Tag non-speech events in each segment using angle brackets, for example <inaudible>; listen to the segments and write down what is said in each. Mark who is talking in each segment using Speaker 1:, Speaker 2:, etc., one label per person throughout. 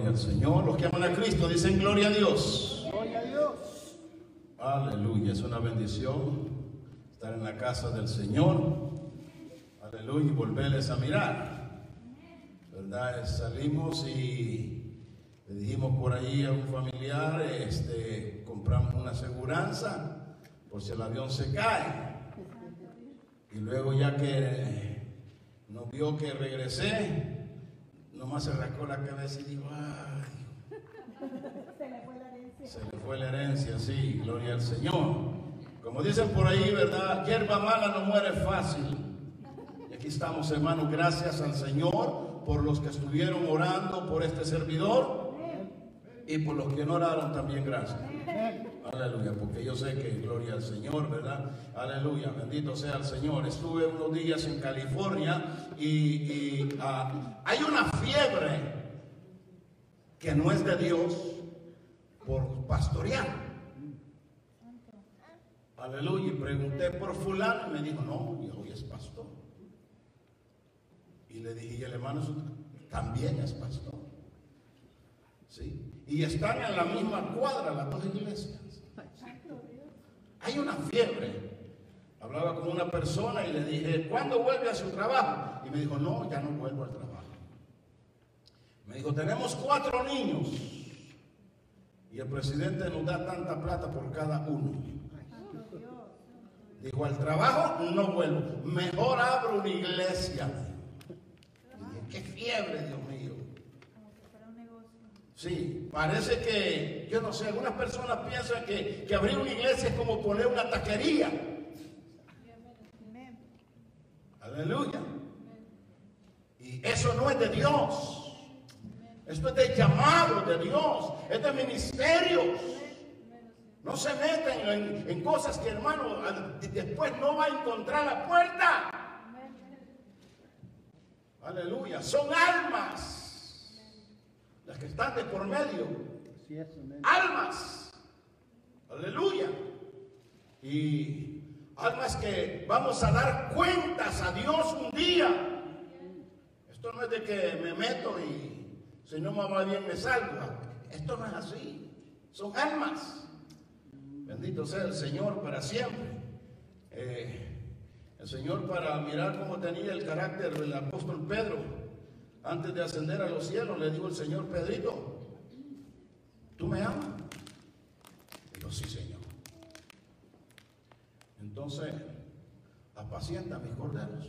Speaker 1: Gloria al Señor. Los que aman a Cristo dicen gloria a Dios.
Speaker 2: Gloria a Dios.
Speaker 1: Aleluya. Es una bendición estar en la casa del Señor. Aleluya. Y volverles a mirar. ¿Verdad? Salimos y le dijimos por ahí a un familiar, este, compramos una aseguranza por si el avión se cae. Y luego ya que nos vio que regresé, nomás se rascó la cabeza y dijo, ay,
Speaker 3: Se le fue la herencia.
Speaker 1: se le fue la herencia, sí, gloria al Señor. Como dicen por ahí, ¿verdad? Hierba mala no muere fácil. Y aquí estamos, hermanos, gracias al Señor por los que estuvieron orando por este servidor y por los que no oraron también, gracias. Aleluya, porque yo sé que gloria al Señor, ¿verdad? Aleluya, bendito sea el Señor. Estuve unos días en California y, ah, hay una fiebre que no es de Dios por pastorear. Aleluya, y pregunté por fulano y me dijo, no, y hoy es pastor. Y le dije, y el hermano también es pastor. ¿Sí? Y están en la misma cuadra las dos iglesias. Hay una fiebre. Hablaba con una persona y le dije, ¿cuándo vuelve a su trabajo? Y me dijo, no, ya no vuelvo al trabajo. Me dijo, tenemos cuatro niños. Y el presidente nos da tanta plata por cada uno. Dijo, al trabajo no vuelvo. Mejor abro una iglesia. Qué fiebre, Dios mío.
Speaker 3: Como que fuera un negocio.
Speaker 1: Sí, parece que, yo no sé, algunas personas piensan que, que abrir una iglesia es como poner una taquería. Aleluya. Y eso no es de Dios. Esto es de llamado de Dios. Es de ministerios. No se meten en, en cosas que, hermano, después no va a encontrar la puerta. Aleluya. Son almas las que están de por medio. Almas. Aleluya. Y almas que vamos a dar cuentas a Dios un día. Esto no es de que me meto y si no me va bien me salgo. Esto no es así. Son almas. Bendito sea el Señor para siempre. Eh, el Señor para mirar cómo tenía el carácter del apóstol Pedro. Antes de ascender a los cielos, le dijo el Señor, Pedrito, ¿Tú me amas? Digo, sí, Señor. Entonces, apacienta mis corderos.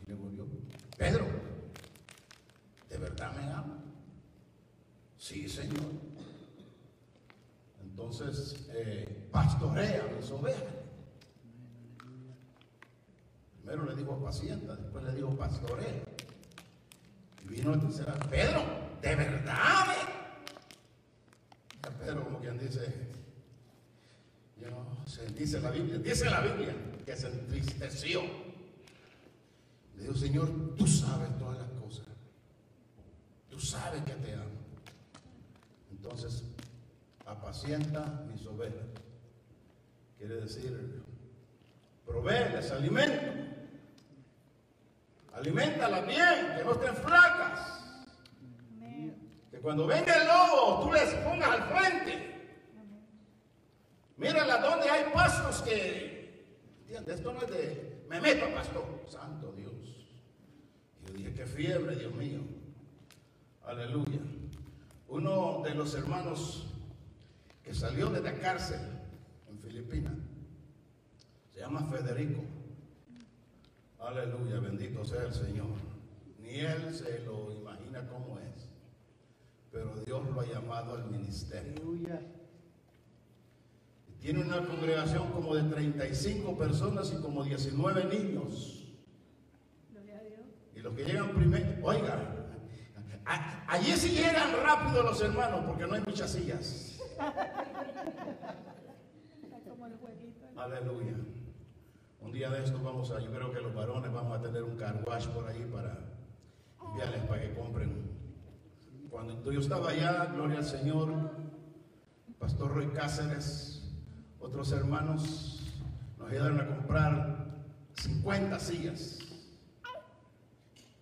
Speaker 1: Y le volvió, Pedro, ¿de verdad me amas? Sí, Señor. Entonces, eh, pastorea mis ovejas. Primero le dijo apacienta, después le dijo pastorea. Y vino el tercera, Pedro, ¿de verdad? eh?" Pedro, como quien dice, yo no sé, dice la Biblia, dice la Biblia que se entristeció. Le dijo, Señor, tú sabes todas las cosas. Tú sabes que te amo. Entonces, apacienta mis ovejas. Quiere decir, proveeles alimento. Aliméntalas bien, que no estén flacas. Que cuando venga el lobo, tú les pongas al frente. Mírala donde hay pastos que. ¿Entiendes? Esto no es de. Me meto, pastor. Santo Dios. Yo dije, qué fiebre, Dios mío. Aleluya. Uno de los hermanos que salió de la cárcel en Filipinas llama Federico. Aleluya, bendito sea el Señor. Ni él se lo imagina cómo es, pero Dios lo ha llamado al ministerio.
Speaker 2: Aleluya.
Speaker 1: Tiene una congregación como de 35 personas y como 19 niños.
Speaker 3: Gloria a Dios.
Speaker 1: Y los que llegan primero, oiga, a- allí sí llegan rápido los hermanos porque no hay muchas sillas. <laughs>
Speaker 3: Está como el jueguito.
Speaker 1: Aleluya. Un día de estos vamos a, yo creo que los varones vamos a tener un car wash por ahí para enviarles para que compren. Cuando yo estaba allá, gloria al Señor, Pastor Roy Cáceres, otros hermanos nos ayudaron a comprar 50 sillas.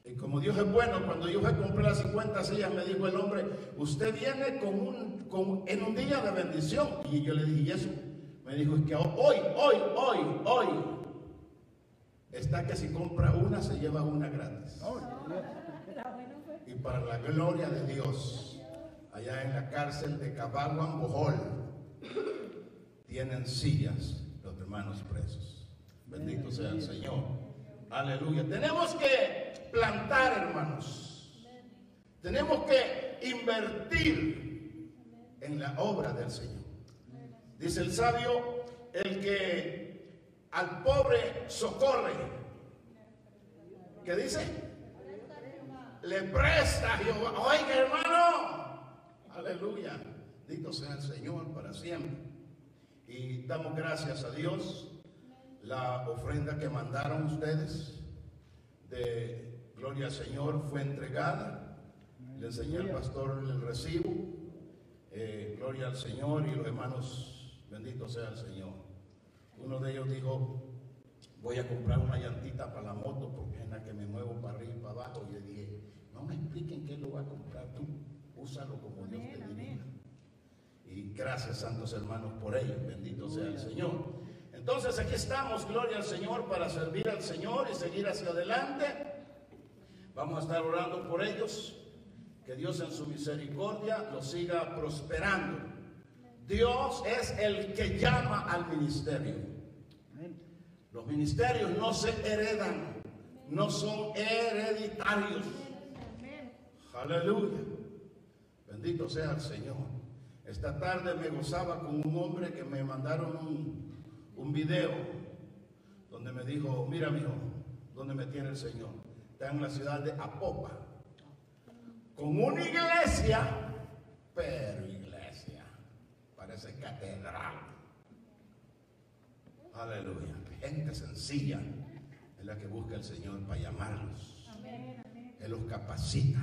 Speaker 1: Y como Dios es bueno, cuando yo fui a comprar las 50 sillas, me dijo el hombre, usted viene con un, con- en un día de bendición. Y yo le dije, ¿y eso? Me dijo, es que hoy, hoy, hoy, hoy, está que si compra una, se lleva una gratis.
Speaker 2: Oh.
Speaker 1: Y para la gloria de Dios, allá en la cárcel de Cabaguan, Bohol, tienen sillas los hermanos presos. Bendito sea el Señor. Aleluya. Tenemos que plantar, hermanos. Tenemos que invertir en la obra del Señor. Dice el sabio, el que al pobre socorre. ¿Qué dice? Le presta Jehová. Oiga, hermano. Aleluya. Bendito sea el Señor para siempre. Y damos gracias a Dios. La ofrenda que mandaron ustedes de Gloria al Señor fue entregada. Le enseñé al pastor el recibo. Eh, gloria al Señor y los hermanos, bendito sea el Señor. Uno de ellos dijo, voy a comprar una llantita para la moto porque es la que me muevo para arriba y para abajo. Y le dije, no me expliquen qué lo va a comprar tú, úsalo como Dios te dirija. Y gracias, santos hermanos, por ello. Bendito sea el Señor. Entonces aquí estamos, gloria al Señor, para servir al Señor y seguir hacia adelante. Vamos a estar orando por ellos. Que Dios en su misericordia los siga prosperando. Dios es el que llama al ministerio. Los ministerios no se heredan, no son hereditarios. Aleluya. Bendito sea el Señor. Esta tarde me gozaba con un hombre que me mandaron un, un video donde me dijo, mira mijo, ¿dónde me tiene el Señor? Está en la ciudad de Apopa. Con una iglesia, pero iglesia, parece catedral. Aleluya. Gente sencilla es la que busca el Señor para llamarlos. Él los capacita.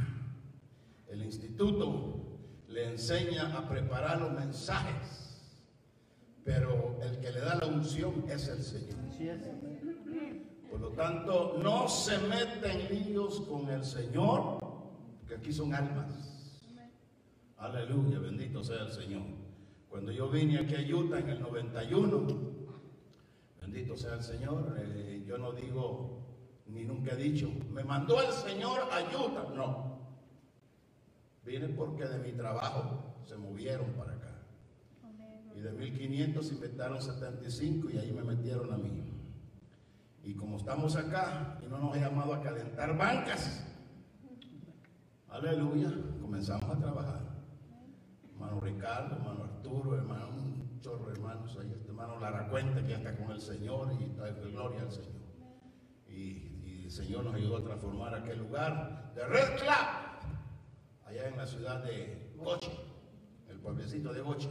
Speaker 1: El instituto le enseña a preparar los mensajes, pero el que le da la unción es el Señor. Por lo tanto, no se meten líos con el Señor, porque aquí son almas. Aleluya, bendito sea el Señor. Cuando yo vine aquí a Utah en el 91, bendito sea el Señor, eh, yo no digo ni nunca he dicho, me mandó el Señor a Utah. No. Vine porque de mi trabajo se movieron para acá. Y de 1500 inventaron 75 y ahí me metieron a mí. Y como estamos acá y no nos ha llamado a calentar bancas, aleluya, comenzamos a trabajar. Hermano Ricardo, hermano Arturo, hermano, chorro hermanos ahí, este hermano Lara Cuenta que está con el Señor y está gloria al Señor. Y, el Señor nos ayudó a transformar aquel lugar de Red Club, allá en la ciudad de Goche, el pueblecito de Goche,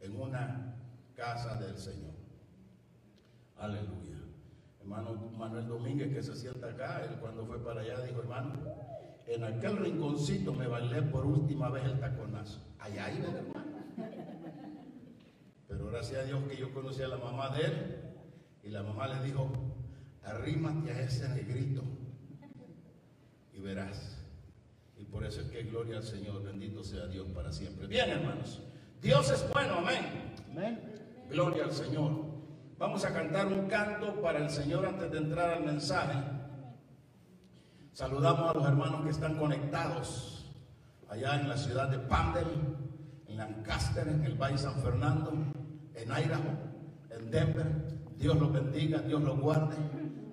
Speaker 1: en una casa del Señor. Aleluya. Hermano Manuel Domínguez que se sienta acá, él cuando fue para allá dijo, hermano, en aquel rinconcito me bailé por última vez el taconazo. Allá iba hermano. Pero gracias a Dios que yo conocí a la mamá de él y la mamá le dijo, arrímate a ese negrito y verás. Y por eso es que gloria al Señor, bendito sea Dios para siempre. Bien, hermanos, Dios es bueno, amén.
Speaker 2: Amén.
Speaker 1: Gloria al Señor. Vamos a cantar un canto para el Señor antes de entrar al mensaje. Saludamos a los hermanos que están conectados allá en la ciudad de Pandel, en Lancaster, en el Valle San Fernando, en Idaho, en Denver. Dios los bendiga, Dios los guarde.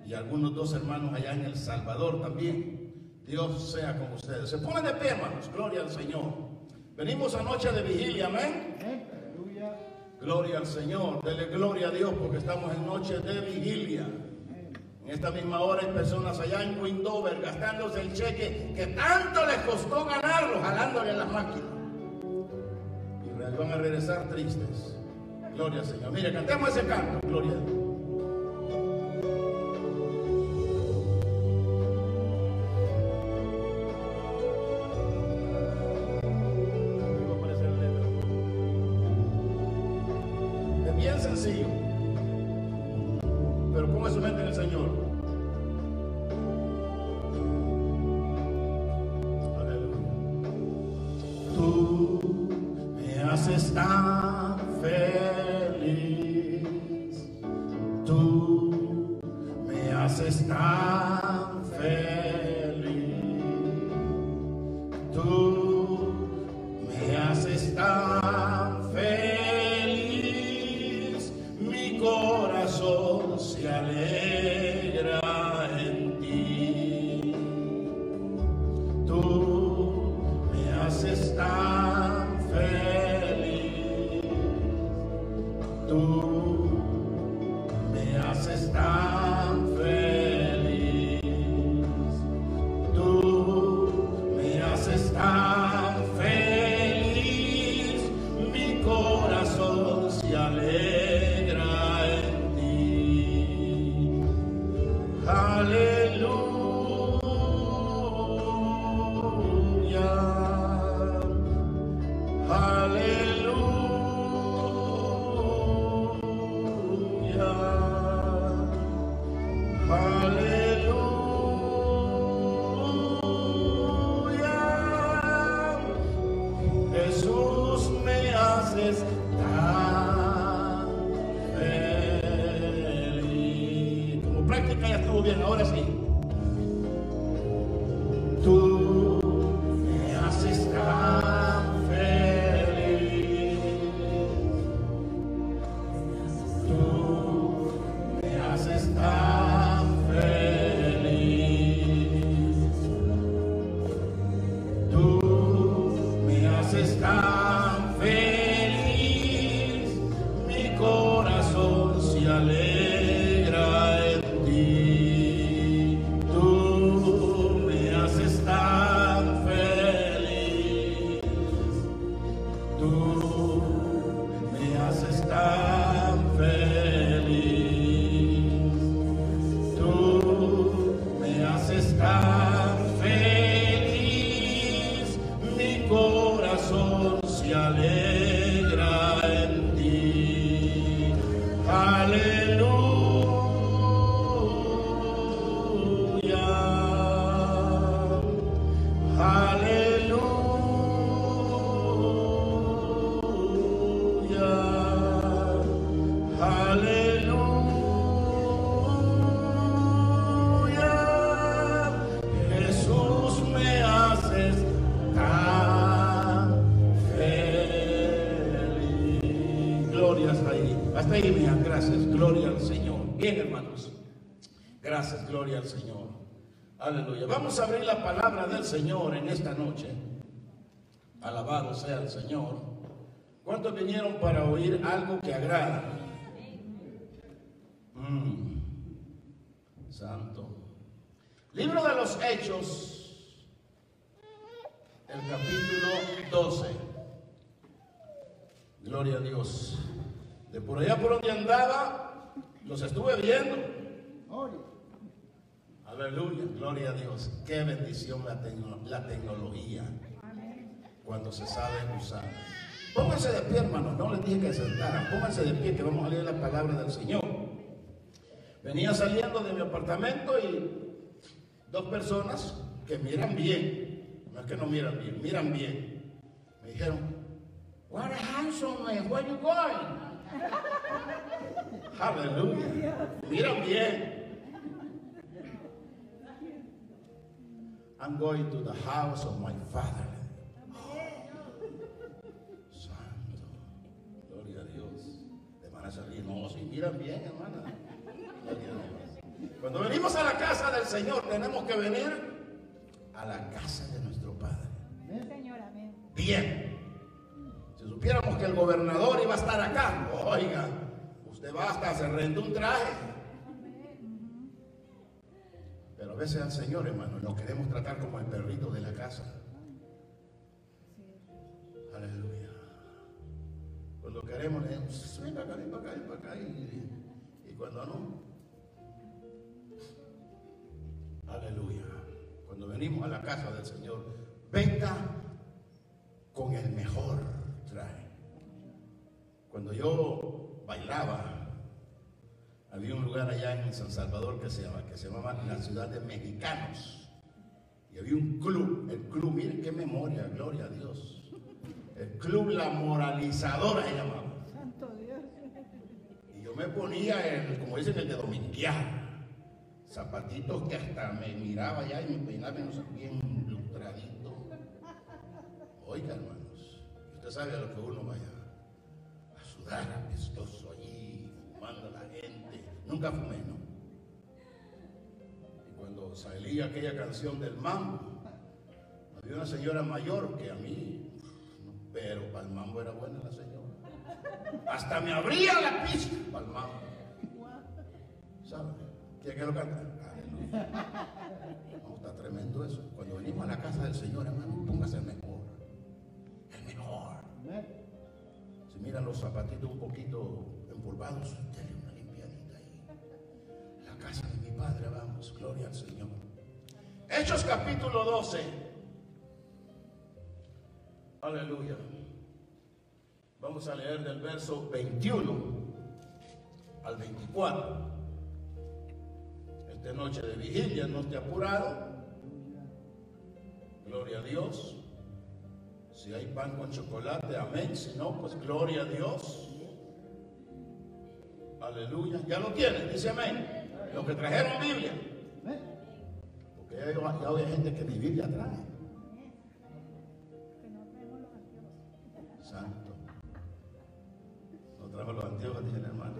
Speaker 1: Y algunos dos hermanos allá en El Salvador también. Dios sea con ustedes. Se ponen de pie, hermanos. Gloria al Señor. Venimos a noche de vigilia, amén. Gloria al Señor, dele gloria a Dios porque estamos en noche de vigilia. En esta misma hora hay personas allá en Windover gastándose el cheque que tanto les costó ganarlo, jalándole a la máquina. Y van a regresar tristes. Gloria al Señor. Mire, cantemos ese canto. Gloria a Dios. Ahora sí. Vamos a abrir la palabra del Señor en esta noche. Alabado sea el Señor. ¿Cuántos vinieron para oír algo que agrada? Mm. Santo. Libro de los Hechos, el capítulo 12. Gloria a Dios. De por allá por donde andaba, los estuve viendo.
Speaker 2: Gloria.
Speaker 1: Aleluya, gloria a Dios. Qué bendición la, tecno- la tecnología cuando se sabe usar. Pónganse de pie, hermanos. No les dije que se sentaran. Pónganse de pie que vamos a leer la palabra del Señor. Venía saliendo de mi apartamento y dos personas que miran bien, no es que no miran bien, miran bien, me dijeron, What a handsome man, where you going? <laughs> Aleluya. Miran bien. I'm going to the house of my father. Santo. Gloria a Dios. Le van a salir. No, si miran bien, hermana. Gloria a Dios. Cuando venimos a la casa del Señor, tenemos que venir a la casa de nuestro Padre.
Speaker 3: Señor, amén.
Speaker 1: Bien. Si supiéramos que el gobernador iba a estar acá, oiga, usted va hasta se renta un traje. Pero a veces al Señor, hermano, lo queremos tratar como el perrito de la casa. Aleluya. Cuando queremos, le decimos, ven para acá, ven para acá, ven para acá. Y, y cuando no, aleluya. Cuando venimos a la casa del Señor, venga con el mejor traje. Cuando yo bailaba, había un lugar allá en San Salvador que se, llama, que se llamaba la ciudad de mexicanos. Y había un club, el club, miren qué memoria, gloria a Dios. club La Moralizadora se llamaba.
Speaker 3: Santo Dios.
Speaker 1: Y yo me ponía el, como dicen, el de dominguear. Zapatitos que hasta me miraba ya y me peinaba y no sé, bien lustradito. Oiga, hermanos, usted sabe a lo que uno vaya a sudar apestoso allí, fumando la. Nunca fumé, ¿no? Y cuando salía aquella canción del mambo, había una señora mayor que a mí, pero para el mambo era buena la señora. Hasta me abría la pista para el mambo. ¿Sabe? ¿Quiere que lo. No, está tremendo eso. Cuando venimos a la casa del Señor, hermano, póngase el mejor. El mejor. Si miran los zapatitos un poquito empolvados, denle una casa de mi padre, vamos, gloria al Señor. Hechos capítulo 12. Aleluya. Vamos a leer del verso 21 al 24. Esta noche de vigilia, no esté apurado. Gloria a Dios. Si hay pan con chocolate, amén. Si no, pues gloria a Dios. Aleluya. Ya lo tienen, dice amén. Los que trajeron Biblia.
Speaker 2: Amén.
Speaker 1: Porque ya, ya hay gente que ni Biblia trae.
Speaker 3: Que no traemos los anteojos.
Speaker 1: Santo. No trajo los antiguos, dice el hermano.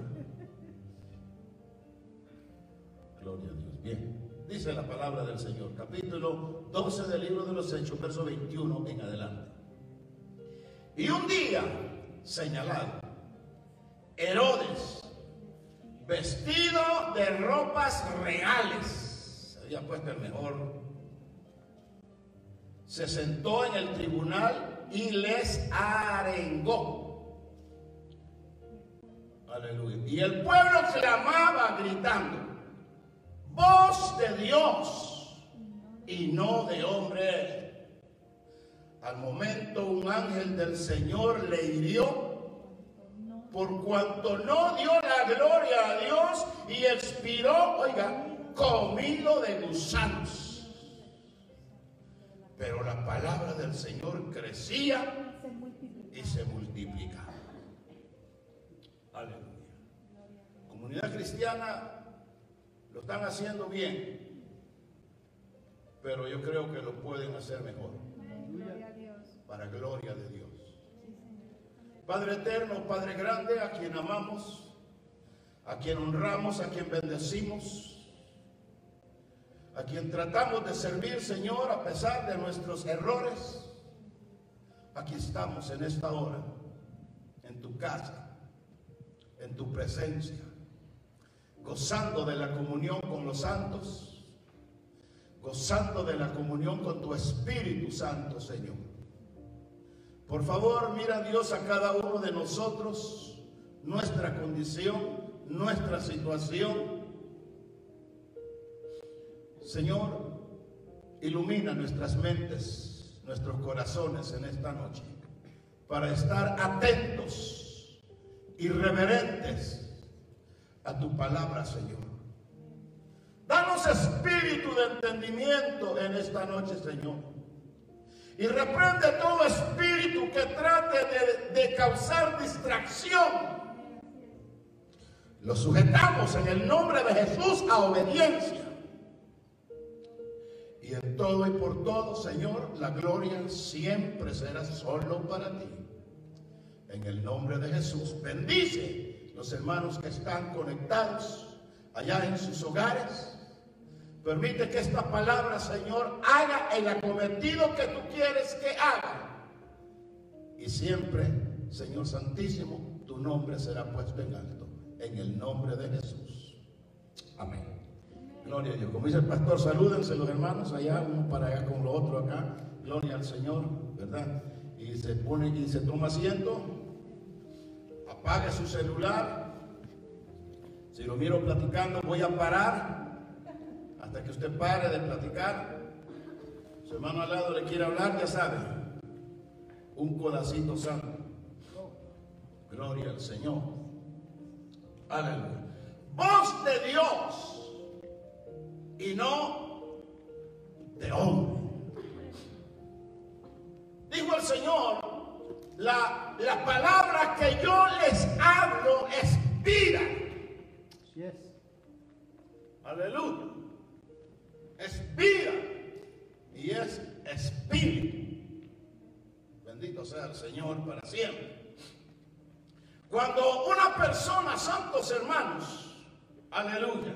Speaker 1: Gloria a Dios. Bien. Dice la palabra del Señor. Capítulo 12 del libro de los Hechos, verso 21 en adelante. Y un día señalado, Herodes, vestido de ropas reales, se había puesto el mejor, se sentó en el tribunal y les arengó. Aleluya. Y el pueblo clamaba gritando, voz de Dios y no de hombre. Al momento un ángel del Señor le hirió por cuanto no dio la gloria a Dios y expiró, oiga, comido de gusanos. Pero la palabra del Señor crecía y se multiplicaba. Aleluya. Comunidad cristiana lo están haciendo bien, pero yo creo que lo pueden hacer mejor, para gloria de Dios. Padre eterno, Padre grande, a quien amamos, a quien honramos, a quien bendecimos, a quien tratamos de servir, Señor, a pesar de nuestros errores. Aquí estamos en esta hora, en tu casa, en tu presencia, gozando de la comunión con los santos, gozando de la comunión con tu Espíritu Santo, Señor. Por favor, mira Dios a cada uno de nosotros, nuestra condición, nuestra situación. Señor, ilumina nuestras mentes, nuestros corazones en esta noche, para estar atentos y reverentes a tu palabra, Señor. Danos espíritu de entendimiento en esta noche, Señor. Y reprende todo espíritu que trate de, de causar distracción. Lo sujetamos en el nombre de Jesús a obediencia. Y en todo y por todo, Señor, la gloria siempre será solo para ti. En el nombre de Jesús, bendice los hermanos que están conectados allá en sus hogares. Permite que esta palabra, Señor, haga el acometido que tú quieres que haga. Y siempre, Señor Santísimo, tu nombre será puesto en alto. En el nombre de Jesús. Amén. Gloria a Dios. Como dice el pastor, salúdense los hermanos allá, uno para allá con lo otro acá. Gloria al Señor, ¿verdad? Y se pone y se toma asiento. Apague su celular. Si lo miro platicando, voy a parar hasta que usted pare de platicar. Su hermano al lado le quiere hablar, ya sabe. Un codacito santo. Gloria al Señor. Aleluya. Voz de Dios y no de hombre. Dijo el Señor, la, la palabra que yo les hablo es vida.
Speaker 2: Así es.
Speaker 1: Aleluya. Es vida y es espíritu. Bendito sea el Señor para siempre. Cuando una persona, santos hermanos, aleluya,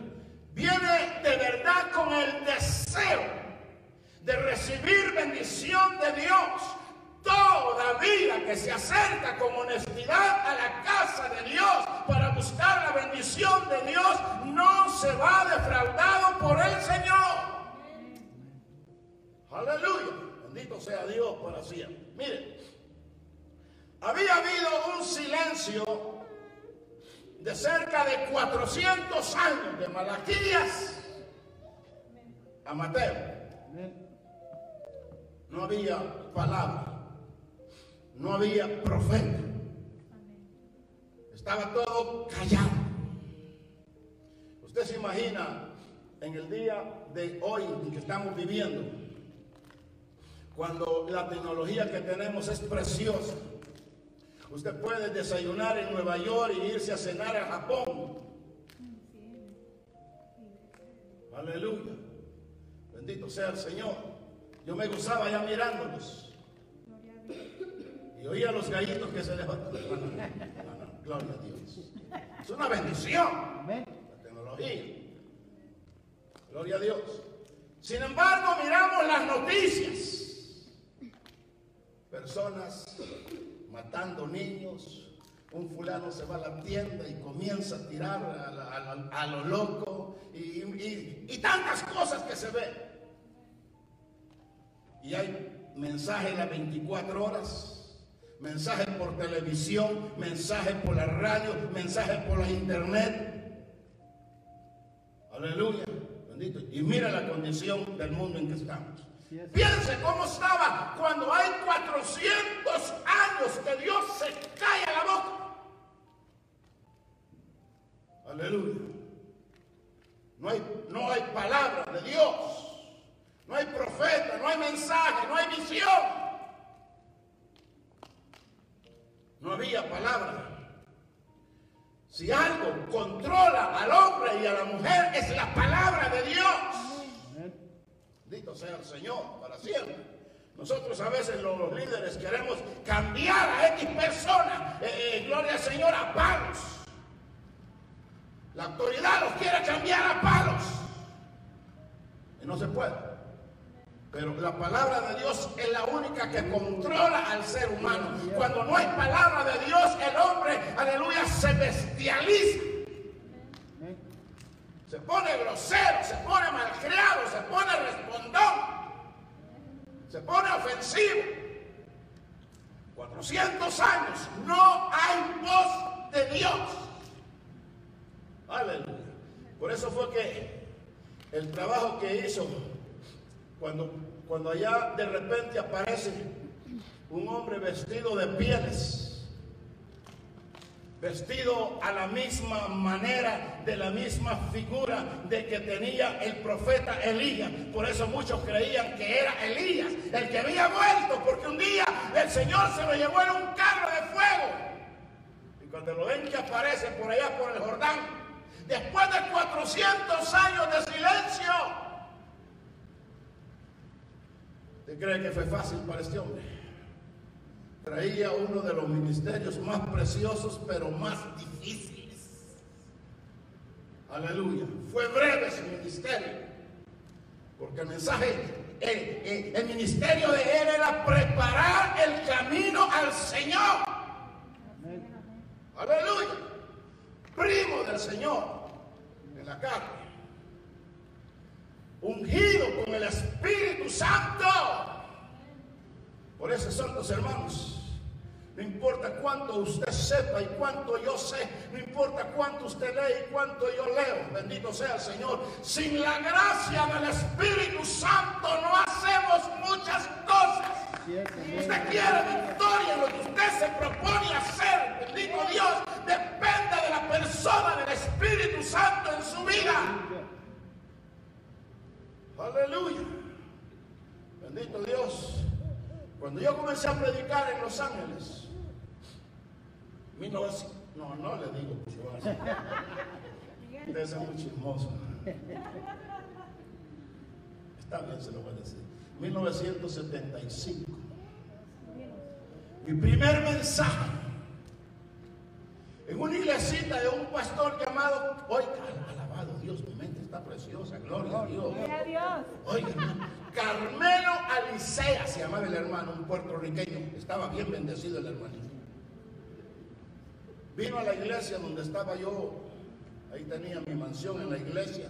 Speaker 1: viene de verdad con el deseo de recibir bendición de Dios, toda vida que se acerca con honestidad a la casa de Dios para buscar la bendición de Dios, no se va defraudado por el Señor. Aleluya. Bendito sea Dios para siempre. Mire, había habido un silencio de cerca de 400 años de Malaquías a Mateo. No había palabra. No había profeta. Estaba todo callado. Usted se imagina en el día de hoy en que estamos viviendo, cuando la tecnología que tenemos es preciosa. Usted puede desayunar en Nueva York y irse a cenar a Japón. Aleluya. Bendito sea el Señor. Yo me gozaba ya mirándolos. Y oía los gallitos que se levantan. No, no, no, no, gloria a Dios. Es una bendición la tecnología. Gloria a Dios. Sin embargo, miramos las noticias. Personas matando niños. Un fulano se va a la tienda y comienza a tirar a, a lo loco. Y, tantas cosas que se ven. Y hay mensajes las 24 horas, mensajes por televisión, mensajes por la radio, mensajes por la internet. Aleluya, bendito. Y mira la condición del mundo en que estamos.
Speaker 2: Así es.
Speaker 1: Piense cómo estaba cuando hay 400 años que Dios se calla la boca. Aleluya. No hay, no hay palabra de Dios. No hay profeta, no hay mensaje, no hay visión. No había palabra. Si algo controla al hombre y a la mujer es la palabra de Dios. Bendito sea el Señor para siempre. Nosotros a veces los, líderes queremos cambiar a X persona, eh, eh, gloria al Señor, a palos. La autoridad los quiere cambiar a palos. Y no se puede. Pero la palabra de Dios es la única que controla al ser humano. Cuando no hay palabra de Dios, el hombre, aleluya, se bestializa. Se pone grosero, se pone malcriado, se pone respondón, se pone ofensivo. 400 años, no hay voz de Dios. Aleluya. Por eso fue que el trabajo que hizo, cuando, cuando allá de repente aparece un hombre vestido de pieles, vestido a la misma manera, de la misma figura de que tenía el profeta Elías. Por eso muchos creían que era Elías, el que había muerto, porque un día el Señor se lo llevó en un carro de fuego. Y cuando lo ven que aparece por allá por el Jordán, después de 400 años de silencio, ¿usted cree que fue fácil para este hombre? Traía uno de los ministerios más preciosos, pero más difíciles. Aleluya. Fue breve su ministerio, porque el mensaje, el, ministerio de él era preparar el camino al Señor. Aleluya. Primo del Señor en la carne. Ungido con el Espíritu Santo. Por eso, santos hermanos, no importa cuánto usted sepa y cuánto yo sé, no importa cuánto usted lee y cuánto yo leo, bendito sea el Señor, sin la gracia del Espíritu Santo no hacemos muchas cosas.
Speaker 2: Amén.
Speaker 1: Usted quiere victoria en lo que usted se propone hacer, bendito Dios, depende de la persona del Espíritu Santo en su vida. Aleluya. Bendito Dios. Cuando yo comencé a predicar en Los Ángeles, 1900 no, no le digo. Ustedes son muy chismosos. Está bien, se lo voy a decir. 1975. Mi primer mensaje en una iglesita de un pastor llamado, oiga, alabado Dios, mi mente está preciosa, gloria a Dios.
Speaker 3: Gloria a Dios.
Speaker 1: Oiga, Carmelo Alicea se llamaba el hermano, un puertorriqueño. Estaba bien bendecido el hermano. Vino a la iglesia donde estaba yo, ahí tenía mi mansión en la iglesia,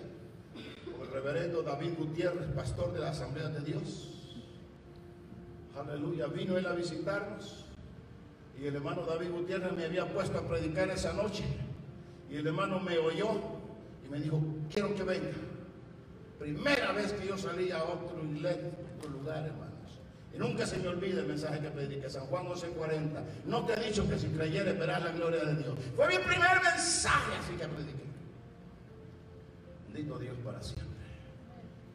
Speaker 1: con el reverendo David Gutiérrez, pastor de la Asamblea de Dios. Aleluya, vino él a visitarnos y el hermano David Gutiérrez me había puesto a predicar esa noche y el hermano me oyó y me dijo, quiero que venga. Primera vez que yo salí a otro iglesia, otro lugar, hermanos. Y nunca se me olvide el mensaje que prediqué, San Juan 11:40. No te he dicho que si creyeres verás la gloria de Dios. Fue mi primer mensaje así que prediqué. Bendito Dios para siempre.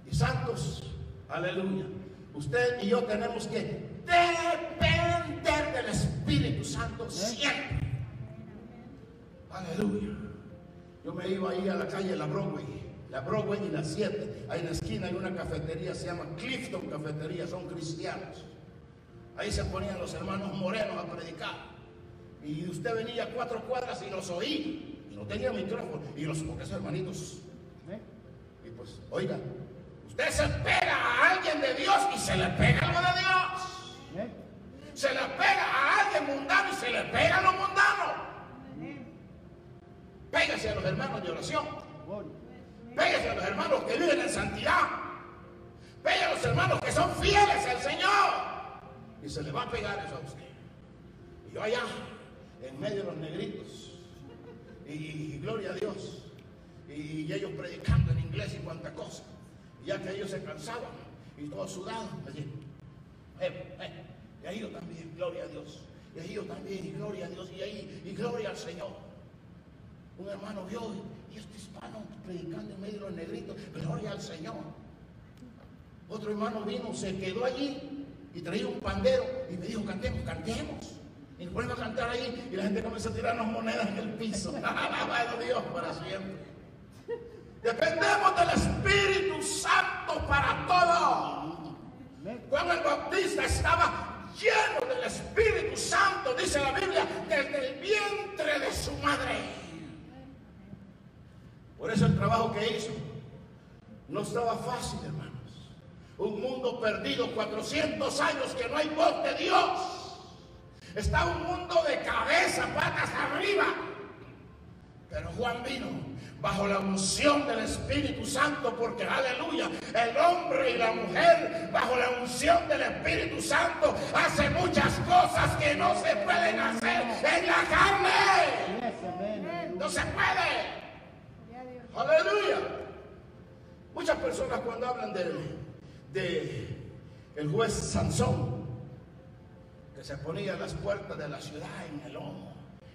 Speaker 1: Y santos, aleluya. Usted y yo tenemos que depender del Espíritu Santo siempre. Aleluya. Yo me iba ahí a la calle La Broadway, la Broadway y la 7. Ahí en la esquina hay una cafetería, se llama Clifton Cafetería, son cristianos. Ahí se ponían los hermanos morenos a predicar. Y usted venía a cuatro cuadras y los oí. Y no tenía micrófono. Y los, porque esos hermanitos.
Speaker 2: Amén.
Speaker 1: Y pues, oiga, usted se pega a alguien de Dios y se le pega algo de Dios.
Speaker 2: Amén.
Speaker 1: Se le pega a alguien mundano y se le pega a lo mundano. Pégase a los hermanos de oración. Pégase a los hermanos que viven en santidad. Pégase a los hermanos que son fieles al Señor. Y se le va a pegar eso a usted. Y yo allá, en medio de los negritos. Y, gloria a Dios. Y, ellos predicando en inglés y cuanta cosa. Y ya que ellos se cansaban y todos sudados, decían, eh, eh, y ahí yo también, gloria a Dios. Y ahí yo también, y gloria a Dios. Y ahí, y gloria al Señor. Un hermano vio y este hispano predicando en medio de los negritos, gloria al Señor. Otro hermano vino, se quedó allí y traía un pandero y me dijo, cantemos, cantemos. Y ponemos a cantar ahí y la gente comenzó a tirarnos monedas en el piso. <laughs> Alabado Dios para siempre. Dependemos del Espíritu Santo para todo. Juan el Bautista estaba lleno del Espíritu Santo, dice la Biblia, desde el vientre de su madre. Por eso el trabajo que hizo no estaba fácil, hermanos. Un mundo perdido, 400 años que no hay voz de Dios. Está un mundo de cabeza, patas arriba. Pero Juan vino bajo la unción del Espíritu Santo, porque aleluya, el hombre y la mujer bajo la unción del Espíritu Santo hace muchas cosas que no se pueden hacer en la carne. No se puede. Aleluya. Muchas personas cuando hablan de, de el juez Sansón, que se ponía las puertas de la ciudad en el lomo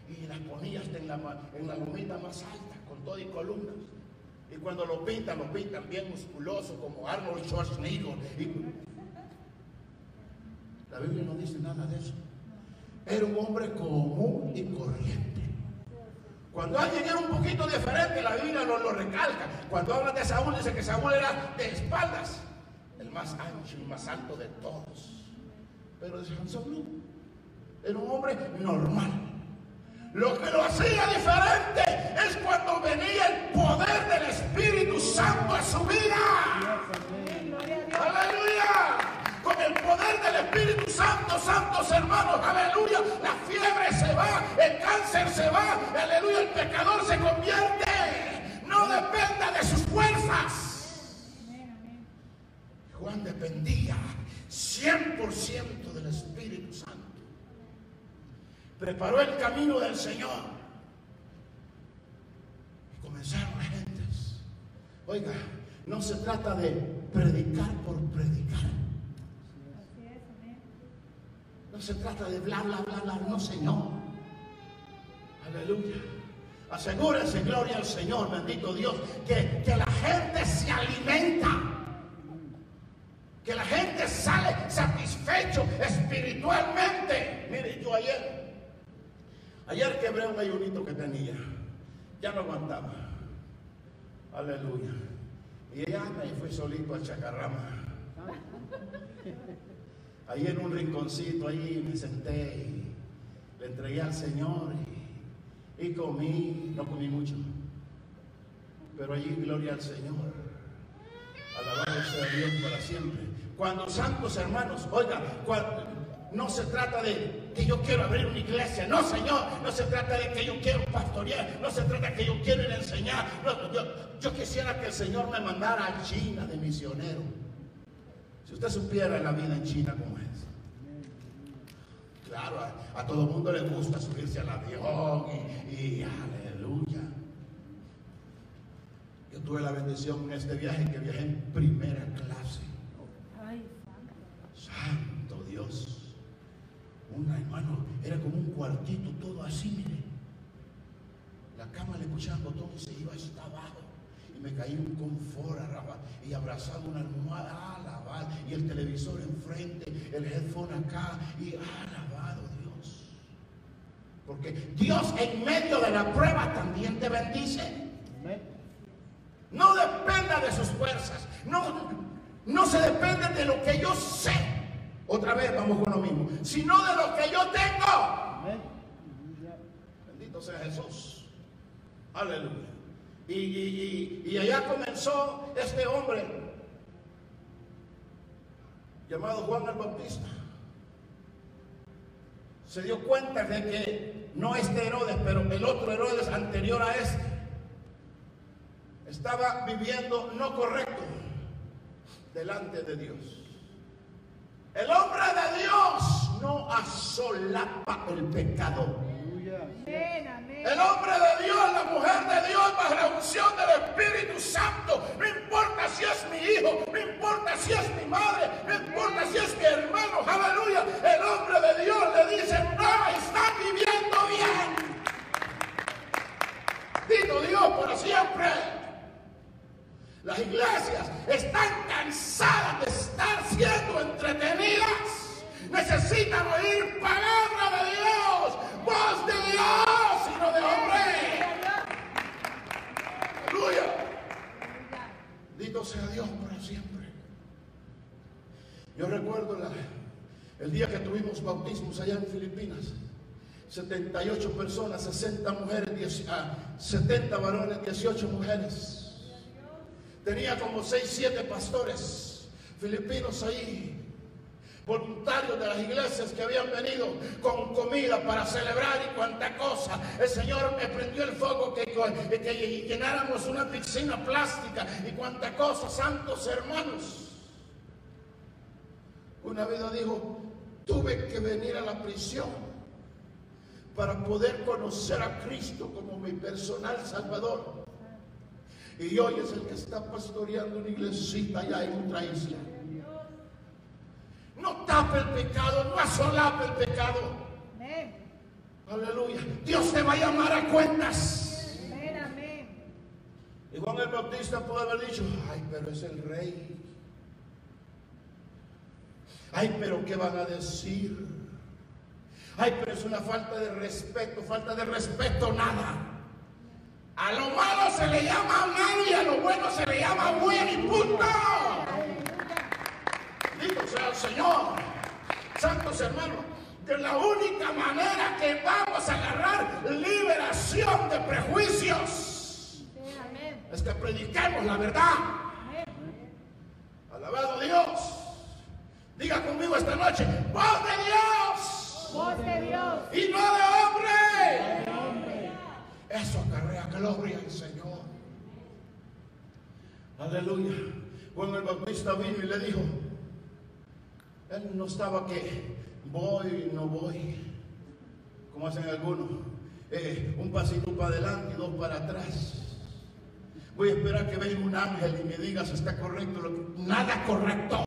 Speaker 1: y las ponía hasta en la, en la más alta, con todo y columnas. Y cuando lo pintan, lo pintan bien musculoso, como Arnold Schwarzenegger. Y... La Biblia no dice nada de eso. Era un hombre común y corriente. Cuando alguien era un poquito diferente, la Biblia nos lo recalca. Cuando habla de Saúl, dice que Saúl era de espaldas, el más ancho y más alto de todos. Pero de no. Era un hombre normal. Lo que lo hacía diferente es cuando venía el poder del Espíritu Santo a su vida. Aleluya. Con el poder del Espíritu Santo, santos hermanos, aleluya. La fiebre se va, el cáncer se va, aleluya. El pecador se convierte. No dependa de sus fuerzas. Juan dependía 100% del Espíritu Santo. Preparó el camino del Señor. Y comenzaron las gentes. Oiga, no se trata de predicar por predicar.
Speaker 3: Así es, amén.
Speaker 1: No se trata de bla, bla, bla, bla, no, Señor. Aleluya. Asegúrense, gloria al Señor, bendito Dios, que, que la gente se alimenta. Que la gente sale satisfecho espiritualmente. Mire, yo ayer, Ayer quebré un ayunito que tenía. Ya no aguantaba. Aleluya. Y ya me fui solito a Chacarrama. Ahí en un rinconcito, ahí me senté y le entregué al Señor y, comí, no comí mucho, pero allí gloria al Señor. Alabado sea Dios para siempre. Cuando santos hermanos, oiga, no se trata de que yo quiero abrir una iglesia, no Señor, no se trata de que yo quiero pastorear, no se trata de que yo quiero enseñar, yo, yo quisiera que el Señor me mandara a China de misionero. Si usted supiera la vida en China como es. Claro, a, a todo el mundo le gusta subirse al avión y, y aleluya. Yo tuve la bendición en este viaje que viajé en primera clase.
Speaker 3: Ay, santo.
Speaker 1: Santo Dios. Una hermano, era como un cuartito todo así, mire. La cama le puchaban botón y se iba hasta abajo. Y me caí un confort arraba- y abrazado una almohada, alabado. Y el televisor enfrente, el headphone acá, y alabado Dios. Porque Dios en medio de la prueba también te bendice. No dependa de sus fuerzas. No, no se depende de lo que yo sé. Otra vez vamos con lo mismo. Sino de lo que yo tengo. Bendito sea Jesús. Aleluya. Y, allá comenzó este hombre llamado Juan el Bautista. Se dio cuenta de que no este Herodes, pero el otro Herodes anterior a este, estaba viviendo no correcto delante de Dios. El hombre de Dios no asolapa el pecado. El hombre de Dios, la mujer de Dios, bajo la unción del Espíritu Santo. No importa si es mi hijo, no importa si es mi madre, no importa si es mi hermano, aleluya. El hombre de Dios le dice, no está viviendo bien. Dito Dios por siempre. Las iglesias están cansadas de estar siendo entretenidas. Necesitan oír palabra de Dios, voz de Dios y no de hombre. Aleluya. Bendito sea Dios para siempre. Yo recuerdo la- el día que tuvimos bautismos allá en Filipinas. 78 personas, 60 mujeres, 10 ah, 70 varones, 18 mujeres. Tenía como 6, 7 pastores filipinos ahí, voluntarios de las iglesias que habían venido con comida para celebrar y cuanta cosa. El Señor me prendió el fuego que, que, llenáramos una piscina plástica y cuanta cosa, santos hermanos. Una vida dijo, tuve que venir a la prisión para poder conocer a Cristo como mi personal salvador. Y hoy es el que está pastoreando una iglesita allá en otra isla. No tape el pecado, no asolape el pecado.
Speaker 3: Amén,
Speaker 1: Aleluya. Dios te va a llamar a cuentas.
Speaker 3: amén, amén.
Speaker 1: Y Juan el Bautista pudo haber dicho, ay, pero es el rey. Ay, pero ¿qué van a decir? Ay, pero es una falta de respeto, falta de respeto nada. A lo malo se le llama malo y a lo bueno se le llama bueno y punto. Bendito sea el Señor. Santos hermanos, de la única manera que vamos a agarrar liberación de prejuicios
Speaker 3: Amén,
Speaker 1: es que prediquemos la verdad.
Speaker 3: amén.
Speaker 1: Alabado Dios. Diga conmigo esta noche, voz de Dios
Speaker 3: Voz de Dios.
Speaker 1: y no de hombre. Eso acarrea gloria al Señor. Aleluya. Cuando el Bautista vino y le dijo, él no estaba que voy, no voy, como hacen algunos, eh, un pasito para adelante y dos para atrás. Voy a esperar que venga un ángel y me diga si está correcto. Lo que... Nada correcto.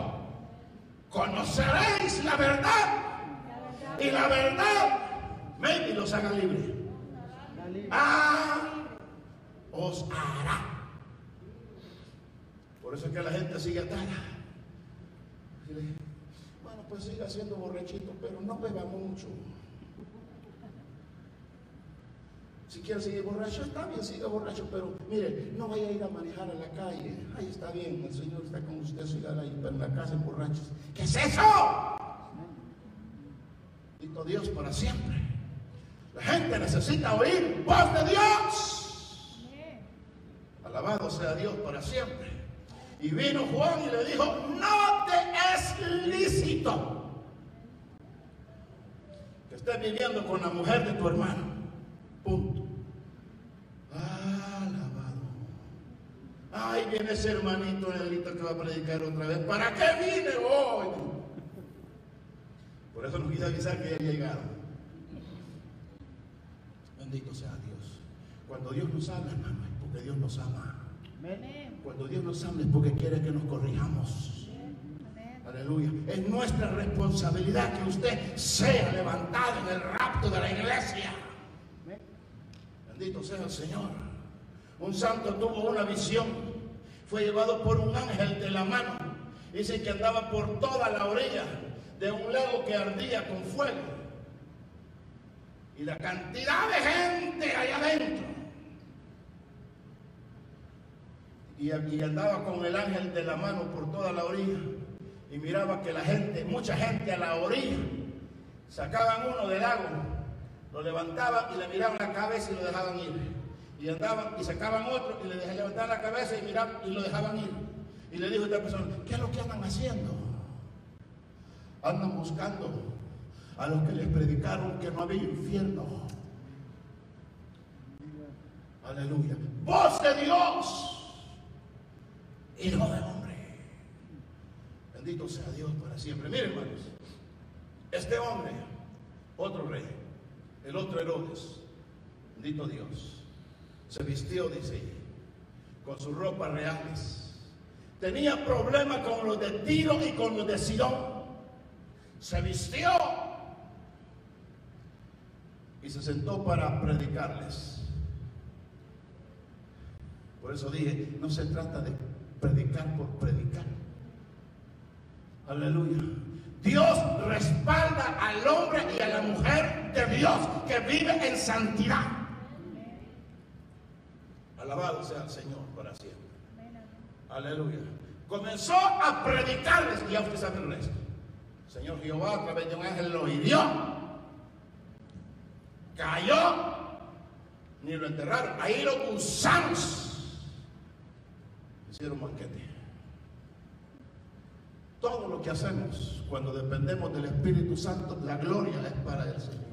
Speaker 1: Conoceréis la verdad y la verdad maybe los haga libre. Ah, os hará. Por eso es que la gente sigue atada. Pues siga siendo borrachito, pero no beba mucho. Si quiere seguir borracho, está bien, siga borracho, pero mire, no vaya a ir a manejar a la calle. Ahí está bien, el Señor está con usted, siga ahí, pero en la casa en borrachos. ¿Qué es eso? Bendito Dios para siempre. La gente necesita oír voz de Dios. Alabado sea Dios para siempre. Y vino Juan y le dijo, no te es lícito que estés viviendo con la mujer de tu hermano. Punto. Alabado. Ay, viene ese hermanito Nelito que va a predicar otra vez. ¿Para qué vine hoy? Por eso nos quise avisar que ya había llegado. Bendito sea Dios. Cuando Dios nos habla, hermano, es porque Dios nos ama.
Speaker 2: Amén.
Speaker 1: Cuando Dios nos habla es porque quiere que nos corrijamos. Aleluya. Es nuestra responsabilidad que usted sea levantado en el rapto de la iglesia. Bendito sea el Señor. Un santo tuvo una visión. Fue llevado por un ángel de la mano. Dice que andaba por toda la orilla de un lago que ardía con fuego. Y la cantidad de gente allá adentro. Y, andaba con el ángel de la mano por toda la orilla. Y miraba que la gente, mucha gente a la orilla, sacaban uno del lago, lo levantaban y le miraban la cabeza y lo dejaban ir. Y andaban y sacaban otro y le dejaban levantar la cabeza y miraban y lo dejaban ir. Y le dijo a esta persona, ¿qué es lo que andan haciendo? Andan buscando a los que les predicaron que no había infierno. Aleluya. Voz de Dios. Hijo de hombre. Bendito sea Dios para siempre. Miren, hermanos. Este hombre, otro rey, el otro Herodes, bendito Dios, se vistió, dice, con sus ropas reales. Tenía problemas con los de Tiro y con los de Sidón. Se vistió y se sentó para predicarles. Por eso dije, no se trata de predicar por predicar. Aleluya. Dios respalda al hombre y a la mujer de Dios que vive en santidad. Alabado sea el Señor para siempre. Aleluya. Comenzó a predicarles y ya usted sabe el resto. El Señor Jehová a través de un ángel lo hirió. Cayó. Ni lo enterraron. Ahí los gusanos hicieron banquete. Todo lo que hacemos cuando dependemos del Espíritu Santo, la gloria es para el Señor.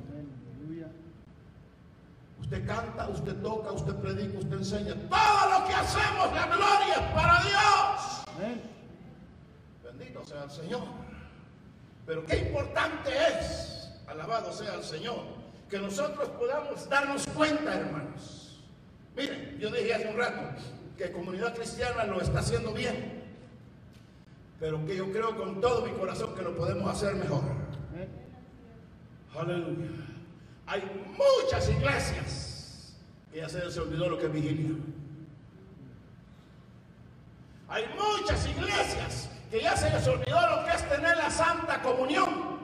Speaker 1: Usted canta, usted toca, usted predica, usted enseña. Todo lo que hacemos, la gloria es para Dios.
Speaker 2: Amén.
Speaker 1: Bendito sea el Señor. Pero qué importante es, alabado sea el Señor, que nosotros podamos darnos cuenta, hermanos. Miren, yo dije hace un rato que comunidad cristiana lo está haciendo bien, pero que yo creo con todo mi corazón que lo podemos hacer mejor. Aleluya. Hay muchas iglesias que ya se les olvidó lo que es vigilia. Hay muchas iglesias que ya se les olvidó lo que es tener la santa comunión.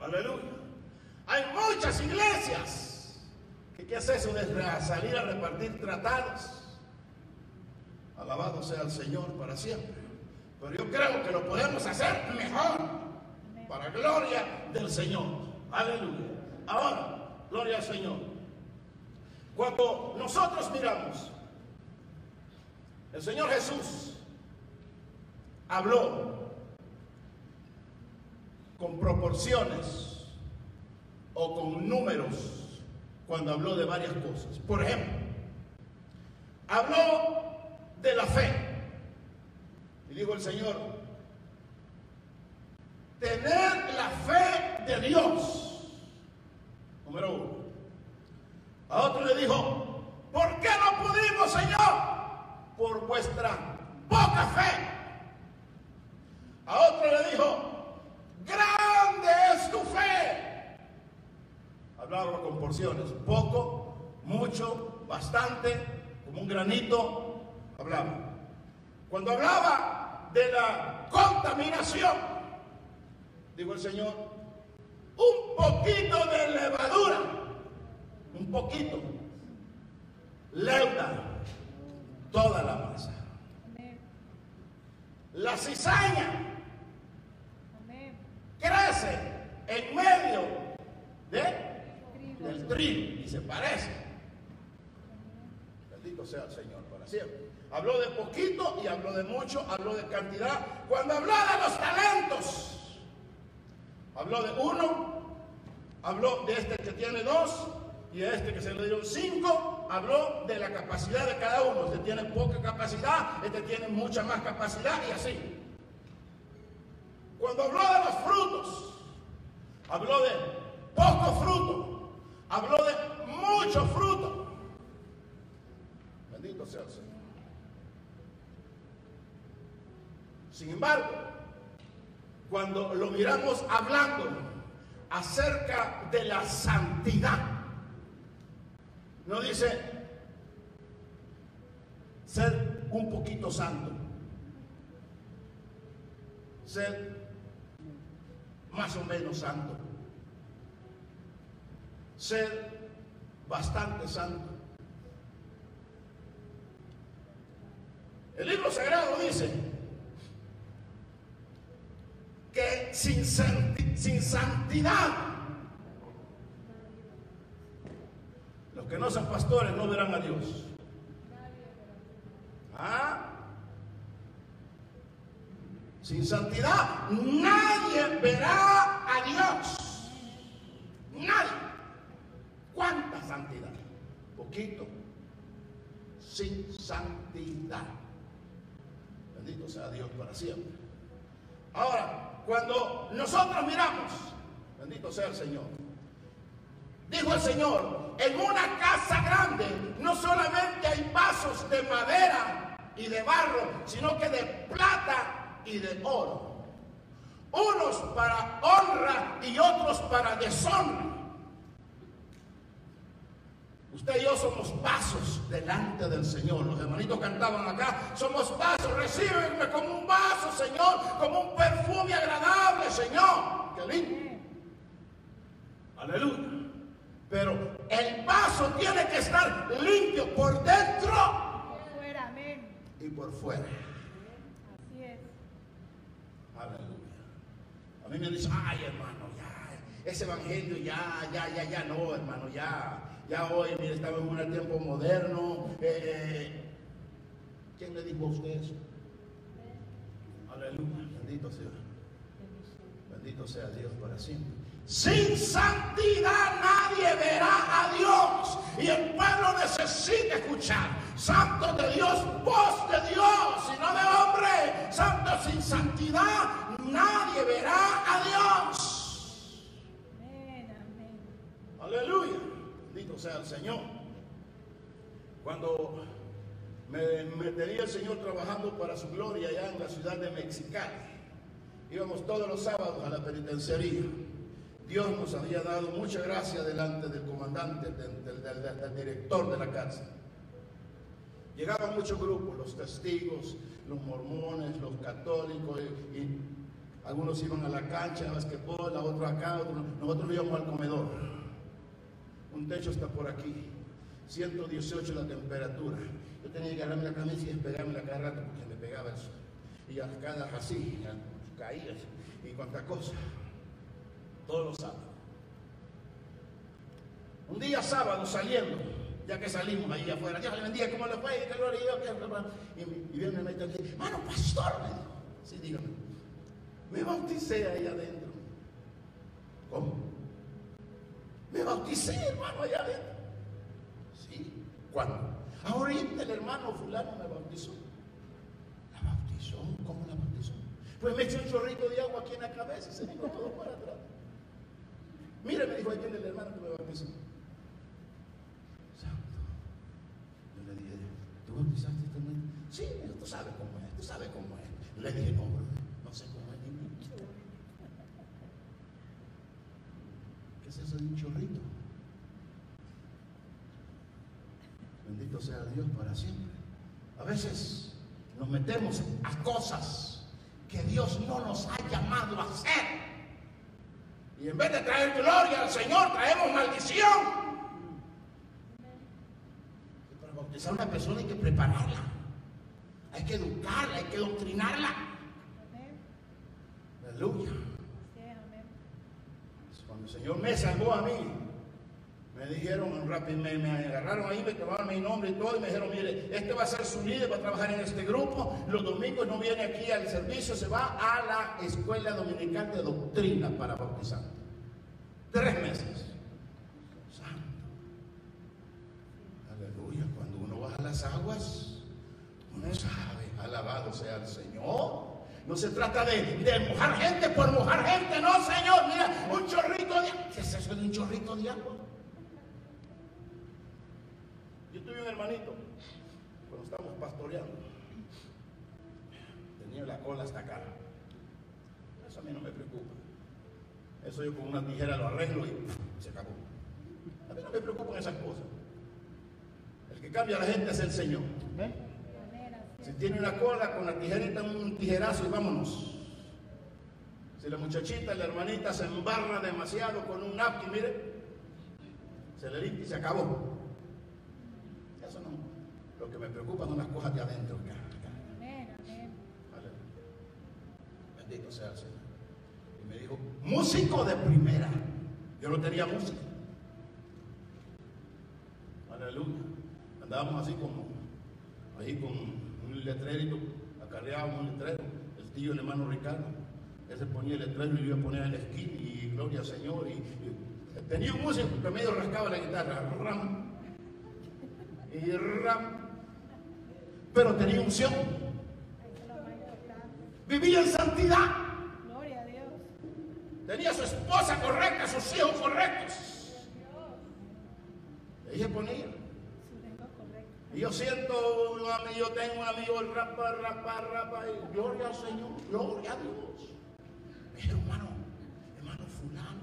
Speaker 1: Aleluya. Hay muchas iglesias qué es eso de salir a repartir tratados. Alabado sea el Señor para siempre. Pero yo creo que lo podemos hacer mejor. Para gloria del Señor. Aleluya. Ahora, gloria al Señor. Cuando nosotros miramos, el Señor Jesús habló con proporciones o con números cuando habló de varias cosas. Por ejemplo, habló de la fe. Y dijo el Señor, tener la fe de Dios. Número uno. A otro le dijo, ¿por qué no pudimos, Señor? Por vuestra poca fe. A otro le dijo, grande es tu fe. Hablaba con porciones, poco, mucho, bastante, como un granito, hablaba. Cuando hablaba de la contaminación, dijo el Señor, un poquito de levadura poquito leuda toda la masa. La cizaña crece en medio de. Del trigo y se parece. Bendito sea el Señor para siempre. Habló de poquito y habló de mucho, habló de cantidad. Cuando habló de los talentos, habló de uno, habló de este que tiene dos y de este que se le dieron cinco, habló de la capacidad de cada uno. Este tiene poca capacidad, este tiene mucha más capacidad y así. Cuando habló de los frutos, habló de poco fruto, habló de mucho fruto. Bendito sea el Señor. Sin embargo, cuando lo miramos hablando acerca de la santidad, no dice ser un poquito santo, ser más o menos santo, ser bastante santo. El libro sagrado dice que sin, sin santidad, los que no son pastores no verán a Dios. ¿Ah? Sin santidad nadie verá a Dios. Nadie. ¿Cuánta santidad? Poquito. Sin santidad. Bendito sea Dios para siempre. Ahora, cuando nosotros miramos, bendito sea el Señor, dijo el Señor, en una casa grande no solamente hay vasos de madera y de barro, sino que de plata y de oro. Unos para honra y otros para deshonra. Usted y yo somos vasos delante del Señor. Los hermanitos cantaban acá, somos vasos, recíbeme como un vaso, Señor, como un perfume agradable, Señor. Qué lindo. Aleluya. Pero el vaso tiene que estar limpio por dentro
Speaker 3: Por fuera. Amén.
Speaker 1: y por fuera.
Speaker 3: Así es.
Speaker 1: Aleluya. A mí me dicen, ay hermano, ya, ese evangelio ya, ya, ya, ya no, hermano, ya, ya hoy, mire, estamos en un tiempo moderno. eh, eh. ¿Quién le dijo a usted eso? Aleluya, bendito sea. Bendito sea Dios para siempre. Sin santidad nadie verá a Dios. Y el pueblo necesita escuchar. Santo de Dios, voz de Dios y no de hombre. Santo sin santidad nadie verá a Dios.
Speaker 3: Amén. Amén.
Speaker 1: Aleluya. Bendito sea el Señor. Cuando me, me tenía el Señor trabajando para su gloria allá en la ciudad de Mexicali, íbamos todos los sábados a la penitenciaría. Dios nos había dado mucha gracia delante del comandante, del, del- del- director de la cárcel. Llegaban muchos grupos, los testigos, los mormones, los católicos, y, algunos iban a la cancha de basquetbol, la otra acá, otros- nosotros íbamos al comedor. Un techo está por aquí, 118 la temperatura. Yo tenía que agarrarme la camisa y despegarme cada rato porque me pegaba el sol. Y a cada así, ya, caía y cuánta cosa. Todos los sábados. Un día sábado saliendo, ya que salimos ahí afuera, Dios le bendiga, ¿cómo le fue? ¿Qué- qué- qué- Y, y viene y dice, hermano pastor, me dijo. Sí, dígame. Me bauticé ahí adentro. ¿Cómo? Me bauticé, hermano, allá adentro. Sí. ¿Cuándo? Ahorita el hermano fulano me bautizó. ¿La bautizó? ¿Cómo la bautizó? Pues me echó un chorrito de agua aquí en la cabeza y se vino todo para atrás. Mire, me dijo, ahí viene el hermano que me bautizó. Santo. Yo le dije, ¿tú bautizaste también? Sí, tú sabes cómo es, tú sabes cómo es. Le dije, no, brother, no sé cómo es ni mucho. ¿Qué es eso de un chorrito? Bendito sea Dios para siempre. A veces nos metemos a cosas que Dios no nos ha llamado a hacer. Y en vez de traer gloria al Señor, traemos maldición. Esa es una persona hay que prepararla. Hay que educarla, hay que doctrinarla. Aleluya.
Speaker 3: Así es, amén.
Speaker 1: Cuando el Señor me salvó a mí, me dijeron, me, me agarraron ahí, me tomaron mi nombre y todo, y me dijeron, mire, este va a ser su líder, va a trabajar en este grupo, los domingos no viene aquí al servicio, se va a la escuela dominical de doctrina para bautizar. Tres meses. Santo. Aleluya, cuando uno baja las aguas, uno sabe, alabado sea el Señor. No se trata de, mojar gente por mojar gente, no, Señor. Mira, un chorrito de agua. ¿Qué es eso de un chorrito de agua? Yo tuve un hermanito cuando estábamos pastoreando. Tenía la cola hasta acá. Eso a mí no me preocupa. Eso yo con una tijera lo arreglo y se acabó. A mí no me preocupan esas cosas. El que cambia a la gente es el Señor. Si tiene una cola con la tijerita, un tijerazo y vámonos. Si la muchachita, la hermanita se embarra demasiado con un napkin, mire, se le limpia y se acabó. Eso no. Lo que me preocupa son las cosas de adentro. acá, acá.
Speaker 3: Amén. Amén.
Speaker 1: Aleluya. Bendito sea el Señor. Y me dijo, músico de primera. Yo no tenía música. Aleluya. Andábamos así como, ahí con un letrerito, acarreábamos un letrero. El tío, el hermano Ricardo, él se ponía el letrero y yo iba a poner en la esquina y gloria al Señor. Y, y tenía un músico que medio rascaba la guitarra, ram, y ram, pero tenía unción.
Speaker 3: Lo.
Speaker 1: Vivía en santidad.
Speaker 3: Gloria a Dios.
Speaker 1: Tenía su esposa correcta, sus hijos correctos. Se ponía. Y yo siento, yo tengo un amigo, el rapa, rapa, rapa, gloria al Señor, gloria a Dios. Pero hermano, hermano fulano,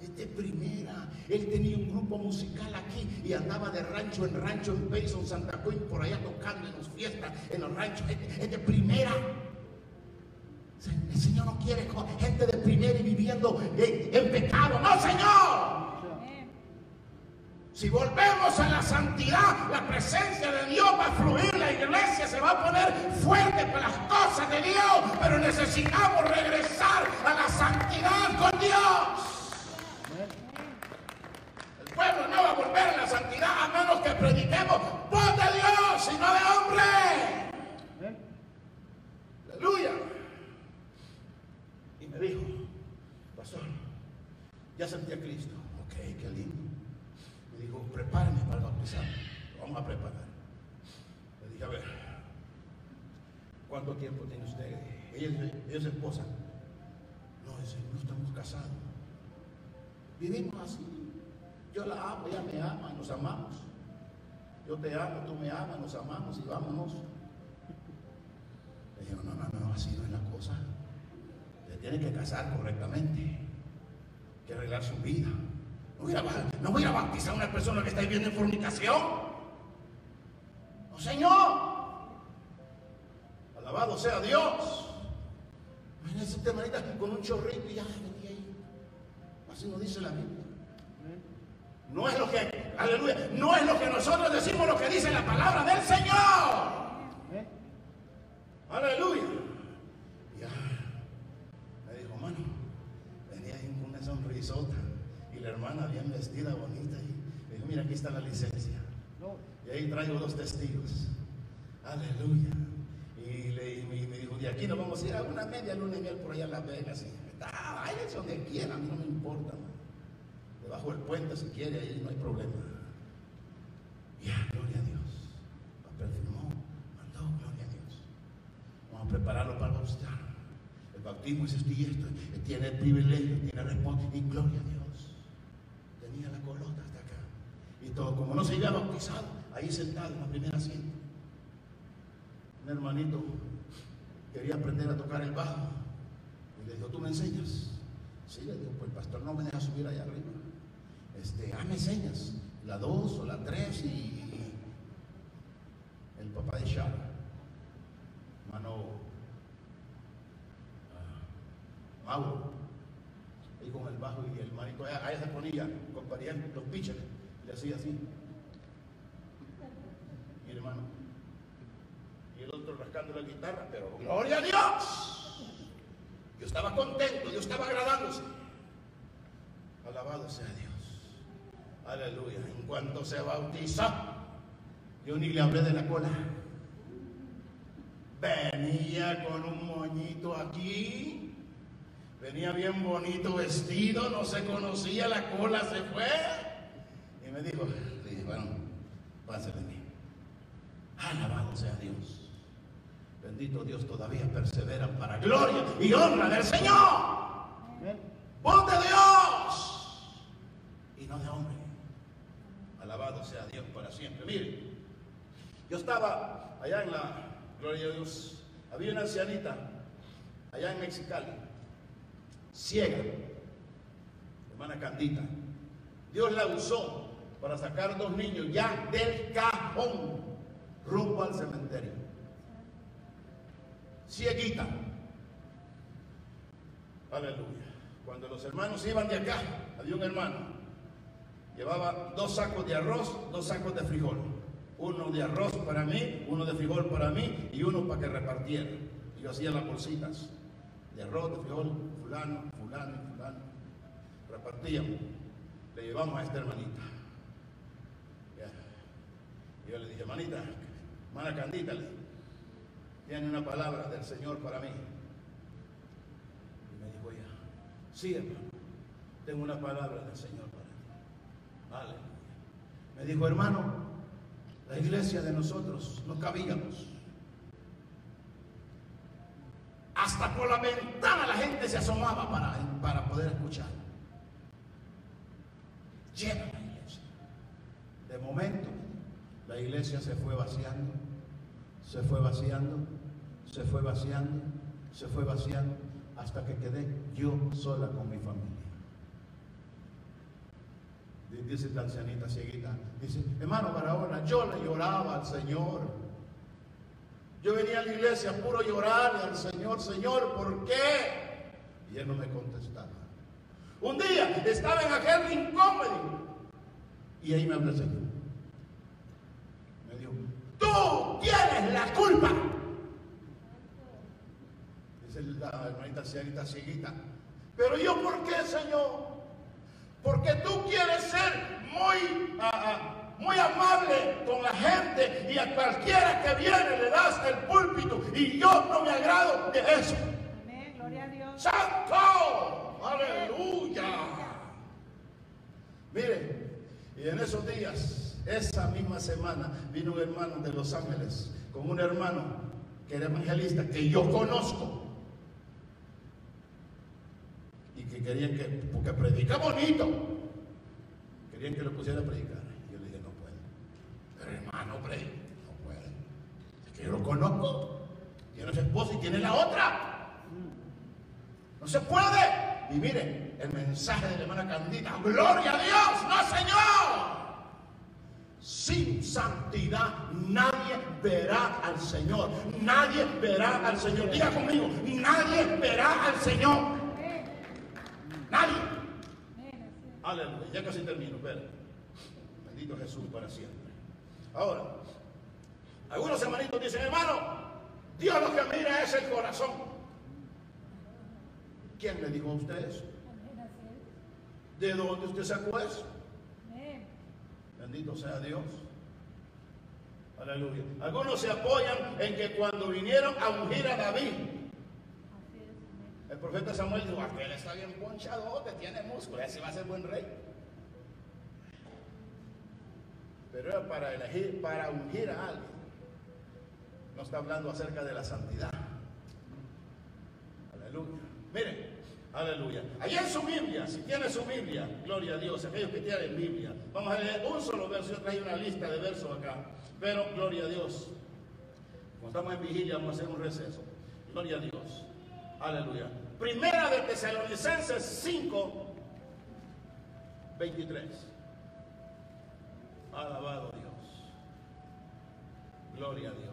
Speaker 1: este primera, él tenía un grupo musical aquí y andaba de rancho en rancho en Payson, Santa Cruz, por allá tocando en las fiestas, en los ranchos, este, este primera. El Señor no quiere gente de primera y viviendo en, en pecado, no Señor. Si volvemos a la santidad, la presencia de Dios va a fluir, la iglesia se va a poner fuerte para las cosas de Dios, pero necesitamos regresar a la santidad con Dios. El pueblo no va a volver a la santidad a menos que prediquemos voz de Dios y no de hombre. Aleluya. Y me dijo, pastor, ya sentí a Cristo. Ok, qué lindo. Dijo, prepárame para bautizar. Vamos a preparar. Le dije, a ver, ¿cuánto tiempo tiene usted? Ella, es- esposa. No, dice, no estamos casados. Vivimos así. Yo la amo, ella me ama, nos amamos. Yo te amo, tú me amas, nos amamos y vámonos. Le dijeron, no, no, no, así no es la cosa. Se tiene que casar correctamente. Que arreglar su vida. No voy, a, bautizar a una persona que está viviendo en fornicación. No, Señor. Alabado sea Dios. Imagínense hermanita con un chorrito y ya venía ahí. Así nos dice la Biblia. No es lo que, aleluya, no es lo que nosotros decimos, lo que dice la palabra del Señor.
Speaker 2: Amén.
Speaker 1: Aleluya. Ya. Me dijo, mano, venía ahí con una sonrisota y la hermana bien vestida, bonita. Y me dijo, mira, aquí está la licencia. Y ahí traigo dos testigos. Aleluya. Y, le, y me, y dijo, de aquí nos vamos a ir a una media luna y miel por allá en Las Vegas. Y está, váyanse donde quieran, a mí no me importa. man. Debajo del puente si quiere, ahí no hay problema. Ya, gloria a Dios. Papá firmó, mandó, gloria a Dios. Vamos a prepararlo para bautizar. El bautismo es esto y esto. Tiene el privilegio, tiene responsabilidad. Y gloria a Dios. Tenía la colota hasta acá. Y todo, como no se había bautizado, ahí sentado en la primera asiento. Un hermanito quería aprender a tocar el bajo. Y le dijo, ¿tú me enseñas? Sí, le dijo, pues el pastor no me deja subir allá arriba. Este, ah, me enseñas. La dos o la tres y el papá de Shara, hermano ah, Mauro, con el bajo y el manito, ahí ahí se ponía, comparía los pitchers, y le hacía así. hermano. Y el otro rascando la guitarra, pero gloria a Dios. Yo estaba contento, yo estaba agradándose. Alabado sea Dios. Aleluya. En cuanto se bautizó, yo ni le hablé de la cola. Venía con un moñito aquí. Venía bien bonito vestido, no se conocía, la cola se fue. Y me dijo, le dije, bueno, pásale de mí. Alabado sea Dios. Bendito Dios todavía persevera para gloria y honra del Señor. Voz de Dios y no de hombre. Alabado sea Dios para siempre. Mire, yo estaba allá en la gloria de Dios. Había una ancianita allá en Mexicali, ciega, hermana Candita. Dios la usó para sacar dos niños ya del cajón rumbo al cementerio. Cieguita. Aleluya. Cuando los hermanos iban de acá, había un hermano, llevaba dos sacos de arroz, dos sacos de frijol. Uno de arroz para mí, uno de frijol para mí y uno para que repartiera. Y yo hacía las bolsitas de arroz, de frijol, fulano, fulano fulano. Repartíamos. Le llevamos a esta hermanita. Ya. Yo le dije, hermanita, hermana Candita, tiene una palabra del Señor para mí. Y me dijo ella, sí hermano, tengo una palabra del Señor para ti. Aleluya. Me dijo, hermano, la iglesia de nosotros no cabíamos. Hasta por la ventana la gente se asomaba para, para poder escuchar. Llena la iglesia. De momento, la iglesia se fue vaciando, se fue vaciando, se fue vaciando, se fue vaciando, hasta que quedé yo sola con mi familia. Dice la ancianita cieguita, dice, hermano Barahona, yo le lloraba al Señor. Yo venía a la iglesia puro llorarle al Señor, Señor, ¿por qué? Y él no me contestaba. Un día estaba en aquel rincón, y ahí me habló. Me dijo, tú tienes la culpa. Dice la hermanita cieguita, cieguita. Pero yo, ¿por qué, Señor? Porque tú quieres ser muy, ah, ah, muy amable con la gente y a cualquiera que viene le das el púlpito y yo no me agrado de eso.
Speaker 3: Amén. Gloria a Dios.
Speaker 1: ¡Santo! ¡Aleluya! Mire, y en esos días, esa misma semana, vino un hermano de Los Ángeles con un hermano que era evangelista que yo conozco y que querían que, porque predica bonito, querían que lo pusiera a predicar. Y yo le dije, no puedo. Pero hermano, predica, no puede. Es que yo lo conozco, tiene su esposa y tiene la otra. No se puede. Y miren, el mensaje de la hermana Candita, gloria a Dios, no Señor. Sin santidad nadie verá al Señor. Nadie verá al Señor. Diga conmigo, nadie verá al Señor. Nadie. Aleluya. Ya casi termino, espera. Bendito Jesús para siempre. Ahora, algunos hermanitos dicen, hermano, Dios lo que mira es el corazón. ¿Quién le dijo a usted eso? ¿De dónde usted sacó eso? Bendito sea Dios. Aleluya. Algunos se apoyan en que cuando vinieron a ungir a David, el profeta Samuel dijo, aquel está bien ponchadote, tiene músculo, ese va a ser buen rey. Pero era para elegir, para ungir a alguien. No está hablando acerca de la santidad. Aleluya. Miren, aleluya. Allí en su Biblia, si tiene su Biblia, gloria a Dios, aquellos que tienen Biblia, vamos a leer un solo verso. Yo traje una lista de versos acá, pero gloria a Dios. Como estamos en vigilia, vamos a hacer un receso. Gloria a Dios. Aleluya. Primera de Tesalonicenses 5, 23. Alabado Dios. Gloria a Dios.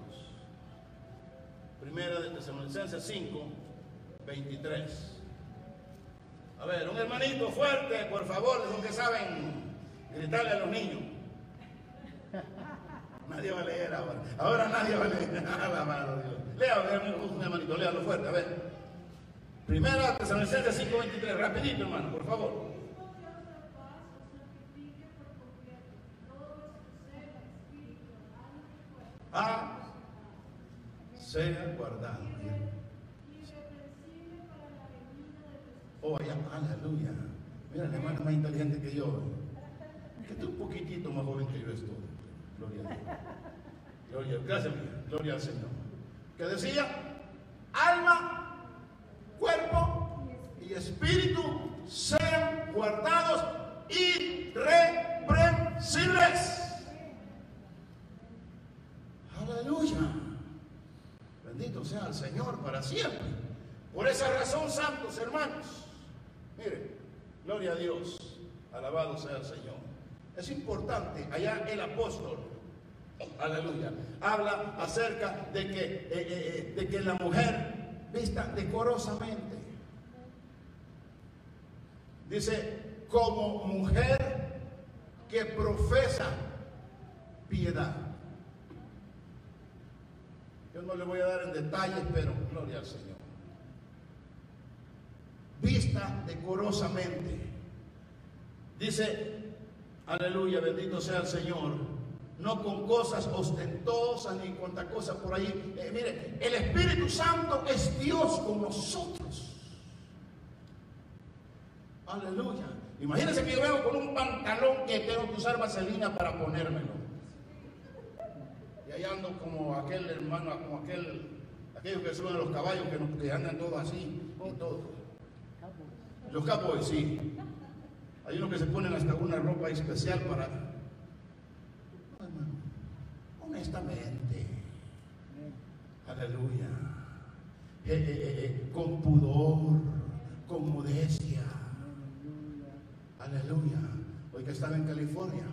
Speaker 1: Primera de Tesalonicenses 5, 23. A ver, un hermanito fuerte, por favor, los que saben gritarle a los niños. Nadie va a leer ahora. Ahora nadie va a leer. <laughs> Alabado Dios. Lea, un hermanito, léalo fuerte, a ver. Primera Tesalonicenses 5.23, rapidito hermano, por favor. Ah, sea guardado. Oh, ya, aleluya. Mira, el hermano es más inteligente que yo. Que tú un poquitito más joven que yo estoy. Gloria a Dios. Gloria, gracias. Gloria al Señor. Que decía, alma, cuerpo y espíritu sean guardados irreprensibles. Aleluya. Bendito sea el Señor para siempre. Por esa razón, santos hermanos, mire, gloria a Dios, alabado sea el Señor. Es importante, allá el apóstol, aleluya, habla acerca de que, eh, eh, eh, de que la mujer vista decorosamente. Dice, como mujer que profesa piedad. Yo no le voy a dar en detalles, pero gloria al Señor. Vista decorosamente. Dice, aleluya, bendito sea el Señor. No con cosas ostentosas ni con cosas por ahí. Eh, mire, el Espíritu Santo es Dios con nosotros. Aleluya. Imagínense que yo vengo con un pantalón que tengo que usar vaselina para ponérmelo. Y ahí ando como aquel hermano, como aquel, aquellos que suben los caballos que, que andan todos así y todo. Los capos, sí. Hay unos que se ponen hasta una ropa especial para. No, hermano, honestamente. Aleluya. Eh, eh, eh, con pudor, con modestia. Aleluya. Hoy que estaba en California,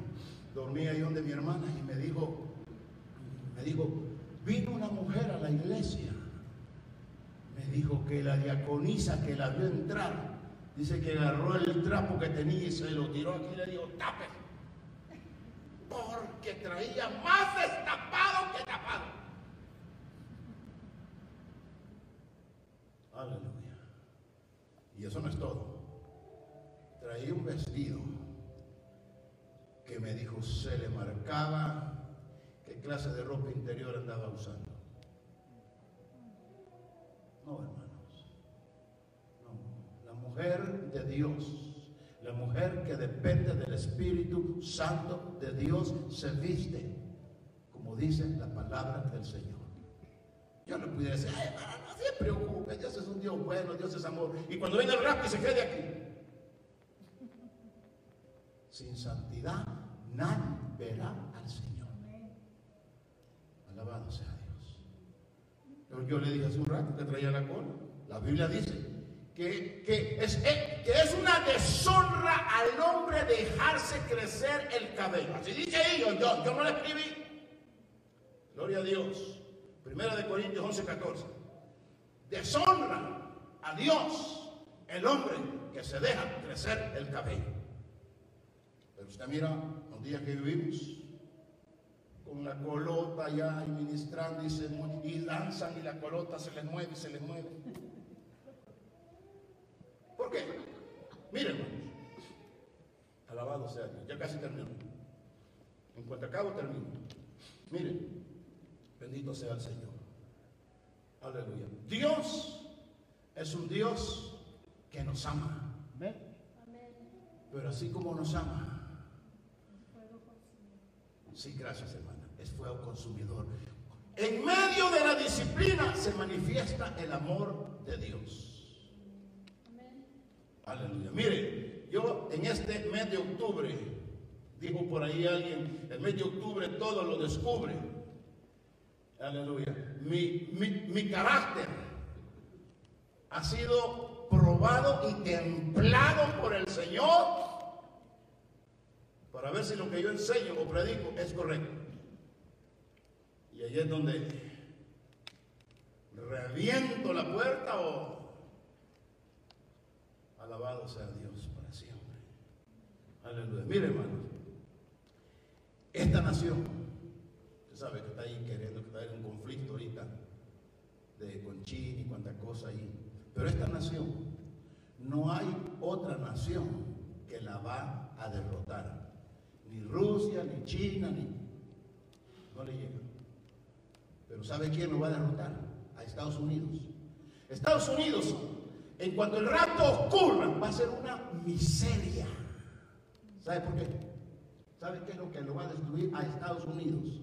Speaker 1: dormí ahí donde mi hermana y me dijo, me dijo, vino una mujer a la iglesia. Me dijo que la diaconisa que la vio entrar, dice que agarró el trapo que tenía y se lo tiró aquí y le dijo, tape. Porque traía más destapado que tapado. Aleluya. Y eso no es todo. Traía un vestido que me dijo, se le marcaba qué clase de ropa interior andaba usando. No, hermanos. De Dios, la mujer que depende del Espíritu Santo de Dios, se viste, como dice la palabra del Señor. Yo no pudiera decir, ay, hermano, no se preocupe, Dios es un Dios bueno, Dios es amor. Y cuando venga el rap, se quede aquí. Sin santidad, nadie verá al Señor. Alabado sea Dios. Yo le dije hace un rato que traía la cola. La Biblia dice que, que es, eh, que es una deshonra al hombre dejarse crecer el cabello. Así dice ahí, yo, yo, no lo escribí. Gloria a Dios. Primera de Corintios 11, 14. Deshonra a Dios el hombre que se deja crecer el cabello. Pero usted mira los días que vivimos, con la colota ya y ministrando y, se, y lanzan y la colota se les mueve y se les mueve. ¿Por qué? Miren, hermanos. Alabado sea Dios. Ya casi termino. En cuanto acabo, termino. Miren, bendito sea el Señor. Aleluya. Dios es un Dios que nos ama.
Speaker 2: Amén.
Speaker 1: Pero así como nos ama, sí, gracias hermana, es fuego consumidor. En medio de la disciplina se manifiesta el amor de Dios. Aleluya. Mire, yo en este mes de octubre, dijo por ahí alguien, el mes de octubre todo lo descubre. Aleluya. Mi, mi, carácter ha sido probado y templado por el Señor para ver si lo que yo enseño o predico es correcto. Y ahí es donde reviento la puerta o alabado sea Dios para siempre. Aleluya. Mire, hermanos, esta nación, sabe que está ahí queriendo que está en un conflicto ahorita de con China y cuánta cosa ahí. Pero esta nación, no hay otra nación que la va a derrotar. Ni Rusia, ni China, ni... No le llega. Pero ¿sabe quién lo va a derrotar? A Estados Unidos. Estados Unidos, en cuanto el rapto ocurra, va a ser una miseria. ¿Sabe por qué? ¿Sabe qué es lo que lo va a destruir a Estados Unidos?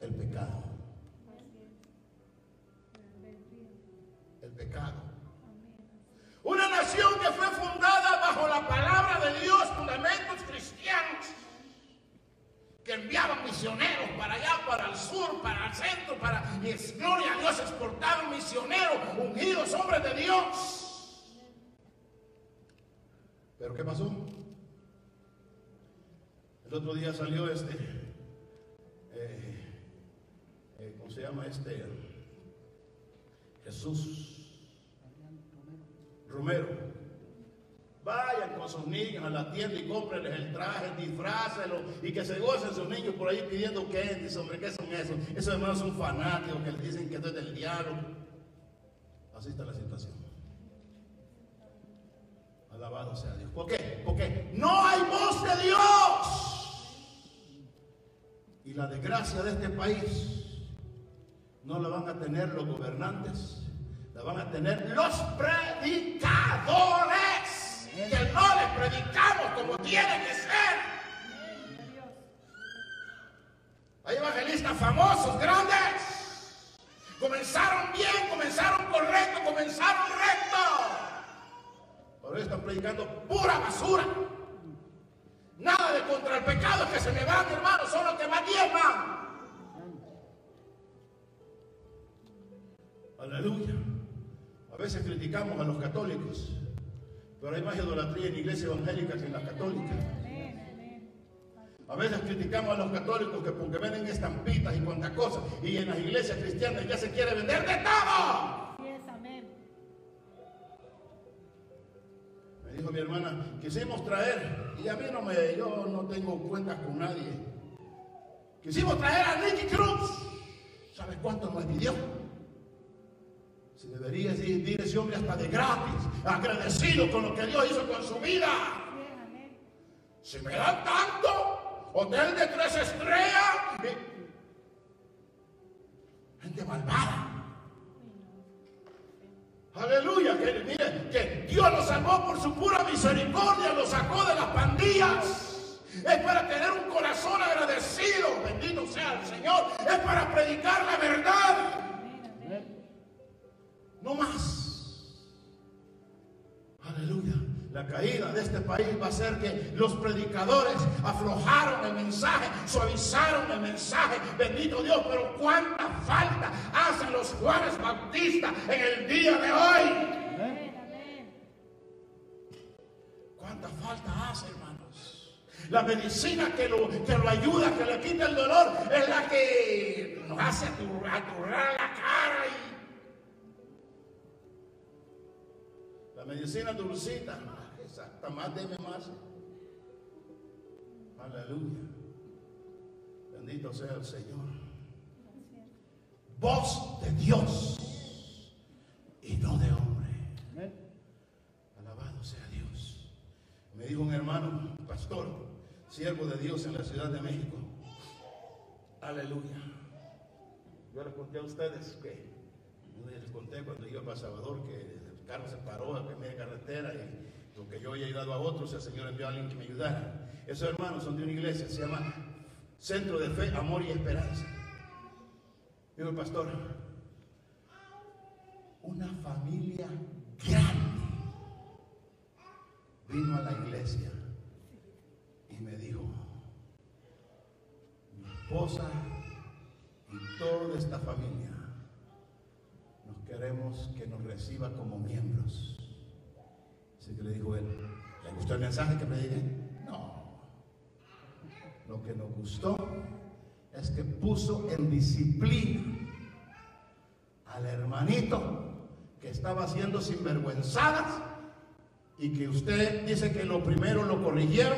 Speaker 1: El pecado. El pecado. Una nación que fue fundada bajo la palabra de Dios, fundamentos cristianos, que enviaban misioneros para allá, para el sur, para el centro, para, y es gloria a Dios, exportaban misioneros, ungidos hombres de Dios. Pero ¿qué pasó? El otro día salió este, eh, eh, ¿cómo se llama este? Jesús Romero. Vayan con sus niños a la tienda y cómprenles el traje, disfrácenlo y que se gocen sus niños por ahí pidiendo dice hombre, ¿qué son esos? Esos hermanos son fanáticos que les dicen que esto es del diablo. Así está la situación. Alabado sea Dios. ¿Por qué? Porque no hay voz de Dios. Y la desgracia de este país no la van a tener los gobernantes, la van a tener los predicadores. Que no les predicamos como tiene que ser. Hay evangelistas famosos, grandes. Comenzaron bien, comenzaron correcto, comenzaron recto. Están predicando pura basura. Nada de contra el pecado que se me van, hermano, son los que más diezman. Aleluya. A veces criticamos a los católicos, pero hay más idolatría en iglesias evangélicas que en las católicas. A veces criticamos a los católicos que porque venden estampitas y cuantas cosas, y en las iglesias cristianas ya se quiere vender de todo. Dijo mi hermana, quisimos traer, y a mí no me, yo no tengo cuentas con nadie. Quisimos traer a Nicky Cruz. ¿Sabes cuánto nos pidió? Se debería decir ese hombre hasta de gratis, agradecido con lo que Dios hizo con su vida. Si me dan tanto, hotel de tres estrellas. Gente malvada. Aleluya, que mire, que Dios lo salvó por su pura misericordia, lo sacó de las pandillas. Es para tener un corazón agradecido, bendito sea el Señor. Es para predicar la verdad, no más. Aleluya. La caída de este país va a ser que los predicadores aflojaron el mensaje, suavizaron el mensaje. Bendito Dios, pero cuánta falta hacen los Juanes Bautistas en el día de hoy. ¿Cuánta falta hace, hermanos? La medicina que lo, que lo ayuda, que le quita el dolor, es la que nos hace atur- aturrar la cara. Y... La medicina dulcita, está más deme más. Aleluya. Bendito sea el Señor. Voz de Dios y no de hombre.
Speaker 2: Amén.
Speaker 1: Alabado sea Dios. Me dijo un hermano, pastor, siervo de Dios en la Ciudad de México. Aleluya. Yo les conté a ustedes que, yo les conté cuando iba para Salvador que el carro se paró en media carretera y lo que yo había ayudado a otros, el Señor envió a alguien que me ayudara. Esos hermanos son de una iglesia, se llama Centro de Fe, Amor y Esperanza. Digo el pastor, una familia grande vino a la iglesia y me dijo, mi esposa y toda esta familia nos queremos que nos reciba como miembros. Así que le dijo él, ¿le gustó el mensaje que prediqué? No. Lo que nos gustó es que puso en disciplina al hermanito que estaba haciendo sinvergüenzadas y que usted dice que lo primero lo corrigieron,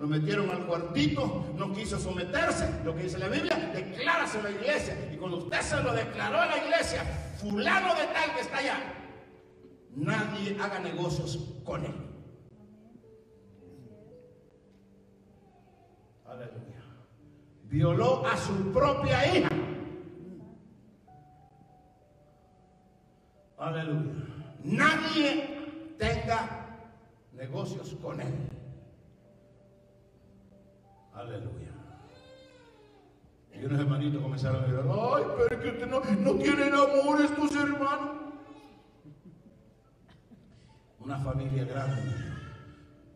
Speaker 1: lo metieron al cuartito, no quiso someterse, lo que dice la Biblia, declárase a la iglesia. Y cuando usted se lo declaró a la iglesia, fulano de tal que está allá, nadie haga negocios con él. Aleluya. Violó a su propia hija. Aleluya. Nadie tenga negocios con él. Aleluya. Y unos hermanitos comenzaron a decir, ay, pero que usted no, no tienen amores tus hermanos. Una familia grande.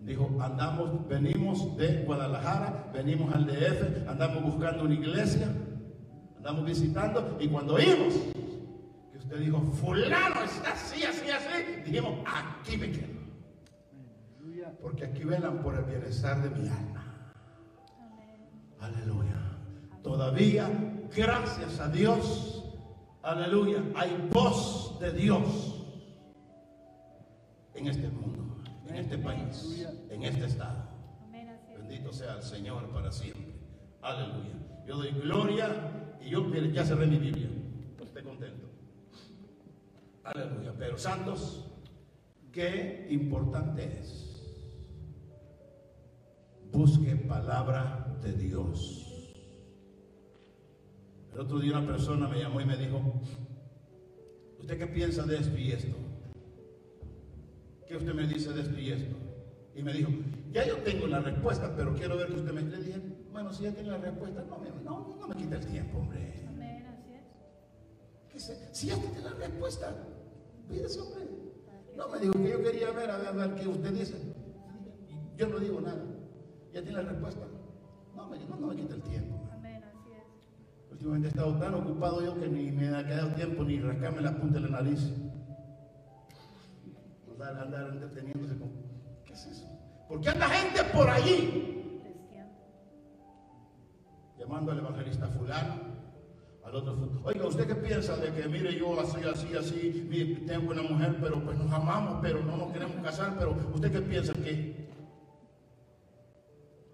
Speaker 1: Dijo, andamos, venimos de Guadalajara, venimos al DF, andamos buscando una iglesia, andamos visitando, y cuando oímos que usted dijo, fulano está así, así, así, dijimos, aquí me quedo. Porque aquí velan por el bienestar de mi alma. Aleluya. Todavía, gracias a Dios, aleluya, hay voz de Dios en este mundo, en este país, en este estado. Bendito sea el Señor para siempre. Aleluya. Yo doy gloria y yo ya cerré mi Biblia. Estoy contento. Aleluya. Pero santos, qué importante es. Busque palabra de Dios. El otro día una persona me llamó y me dijo, ¿usted qué piensa de esto y esto? ¿Qué usted me dice de esto y esto? Y me dijo, ya yo tengo la respuesta, pero quiero ver que usted me... Le dije, bueno, si ya tiene la respuesta, no me, no, no me quita el tiempo, hombre.
Speaker 3: Amén, así es.
Speaker 1: Si ya tiene la respuesta, pídese, hombre. No me dijo que yo quería ver, a ver, a ver qué usted dice. Yo no digo nada. Ya tiene la respuesta. No me, no, no me quita el tiempo.
Speaker 3: Amén, así es.
Speaker 1: Últimamente he estado tan ocupado yo que ni me ha quedado tiempo ni rascarme la punta de la nariz. Andar, andar entreteniéndose con. ¿Qué es eso? Porque anda gente por allí llamando al evangelista fulano, al otro fulano. Oiga, ¿usted qué piensa de que, mire, yo así, así, así, mire, tengo una mujer, pero pues nos amamos, pero no nos queremos casar, pero ¿usted qué piensa que?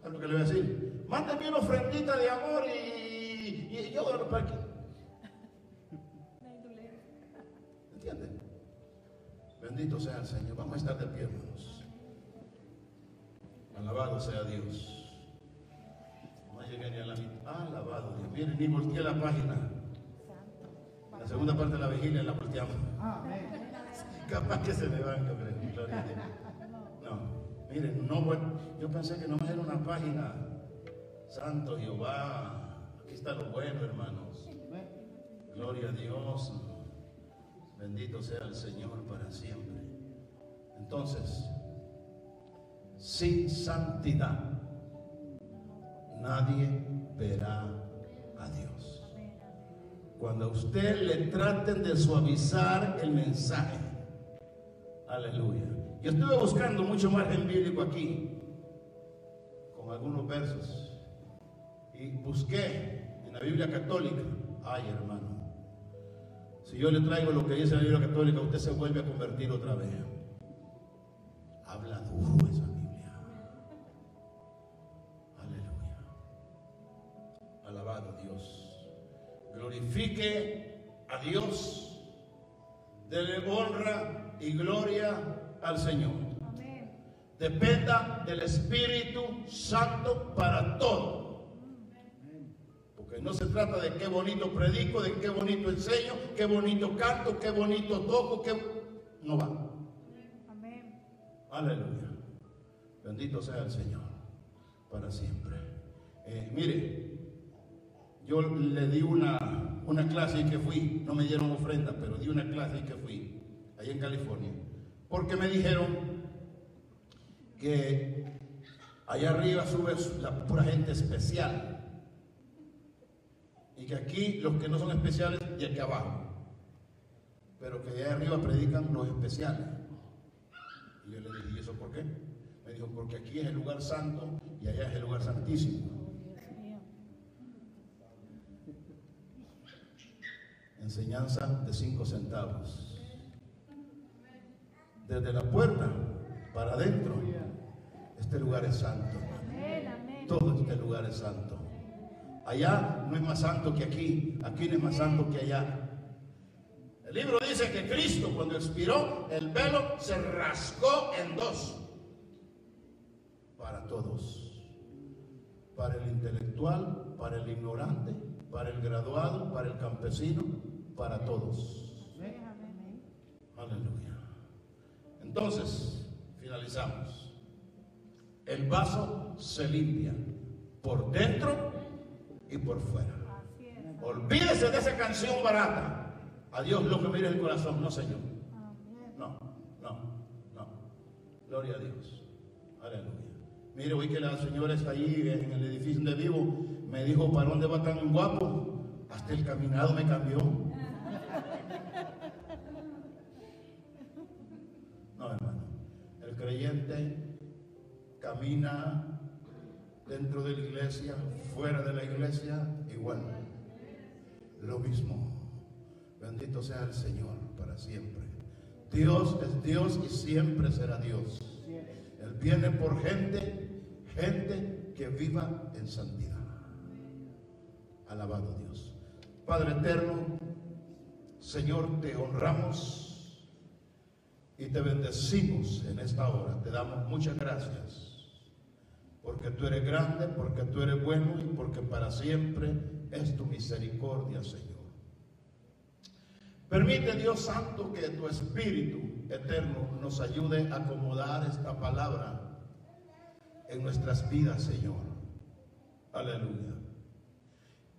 Speaker 1: ¿Sabe lo que le voy a decir? Mándeme una ofrendita de amor y, y yo para qué. <laughs> ¿Entiende? Bendito sea el Señor. Vamos a estar de pie, hermanos. Alabado sea Dios. No llegué ni a la mitad. Alabado Dios. Miren, ni volteé la página. La segunda parte de la vigilia la volteamos. Capaz que se me van, creo. Gloria. No, miren, no yo pensé que no era una página. Santo Jehová. Aquí está lo bueno, hermanos. Gloria a Dios. Bendito sea el Señor para siempre. Entonces, sin santidad, nadie verá a Dios. Cuando a usted le traten de suavizar el mensaje, aleluya. Yo estuve buscando mucho margen bíblico aquí, con algunos versos, y busqué en la Biblia católica, ay hermano, si yo le traigo lo que dice la Biblia católica, usted se vuelve a convertir otra vez. Habla duro esa Biblia. Aleluya. Alabado Dios. Glorifique a Dios. Dele honra y gloria al Señor.
Speaker 3: Amén.
Speaker 1: Dependa del Espíritu Santo para todo. No se trata de qué bonito predico, de qué bonito enseño, qué bonito canto, qué bonito toco, qué... No va.
Speaker 3: Amén.
Speaker 1: Aleluya. Bendito sea el Señor para siempre. Eh, mire, yo le di una, una clase y que fui, no me dieron ofrenda, pero di una clase y que fui, allá en California, porque me dijeron que allá arriba sube la pura gente especial y que aquí los que no son especiales y aquí abajo, pero que allá arriba predican los especiales. Y yo le dije, ¿y eso por qué? Me dijo, porque aquí es el lugar santo y allá es el lugar santísimo. Enseñanza de cinco centavos. Desde la puerta para adentro, este lugar es santo. Todo este lugar es santo. Allá no es más santo que aquí, aquí no es más santo que allá. El libro dice que Cristo cuando expiró, el velo se rasgó en dos. Para todos. Para el intelectual, para el ignorante, para el graduado, para el campesino, para todos. Aleluya. Entonces, finalizamos. El vaso se limpia por dentro y por fuera. Olvídese de esa canción barata. A Dios lo que mira el corazón, no Señor. No, no, no. Gloria a Dios. Aleluya. Mire, hoy que la señora está ahí en el edificio donde vivo, me dijo, ¿para dónde va tan guapo? Hasta el caminado me cambió. No, hermano. El creyente camina dentro de la iglesia, fuera de la iglesia, igual. Lo mismo. Bendito sea el Señor para siempre. Dios es Dios y siempre será Dios. Él viene por gente, gente que viva en santidad. Alabado Dios. Padre eterno, Señor, te honramos y te bendecimos en esta hora. Te damos muchas gracias. Porque tú eres grande, porque tú eres bueno y porque para siempre es tu misericordia, Señor. Permite, Dios Santo, que tu Espíritu eterno nos ayude a acomodar esta palabra en nuestras vidas, Señor. Aleluya.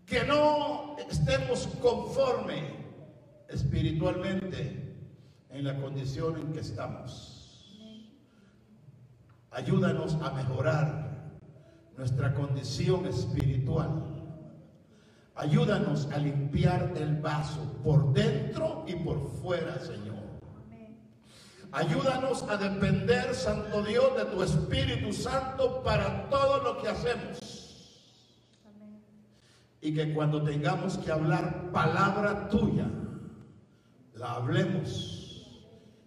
Speaker 1: Que no estemos conforme espiritualmente en la condición en que estamos. Ayúdanos a mejorar nuestra condición espiritual. Ayúdanos a limpiar el vaso por dentro y por fuera, Señor. Ayúdanos a depender, Santo Dios, de tu Espíritu Santo para todo lo que hacemos. Y que cuando tengamos que hablar palabra tuya, la hablemos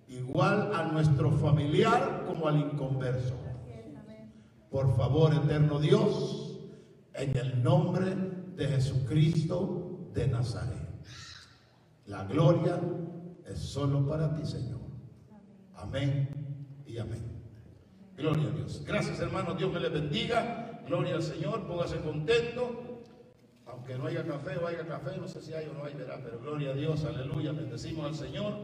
Speaker 1: igual a nuestro familiar como al inconverso. Por favor, eterno Dios, en el nombre de Jesucristo de Nazaret. La gloria es solo para ti, Señor. Amén y amén. Gloria a Dios. Gracias, hermanos. Dios me les bendiga. Gloria al Señor. Póngase contento. Aunque no haya café o haya café, no sé si hay o no hay, verá, pero gloria a Dios, aleluya. Bendecimos al Señor.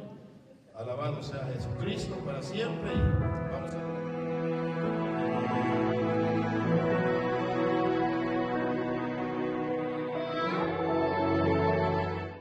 Speaker 1: Alabado sea Jesucristo para siempre. Vamos a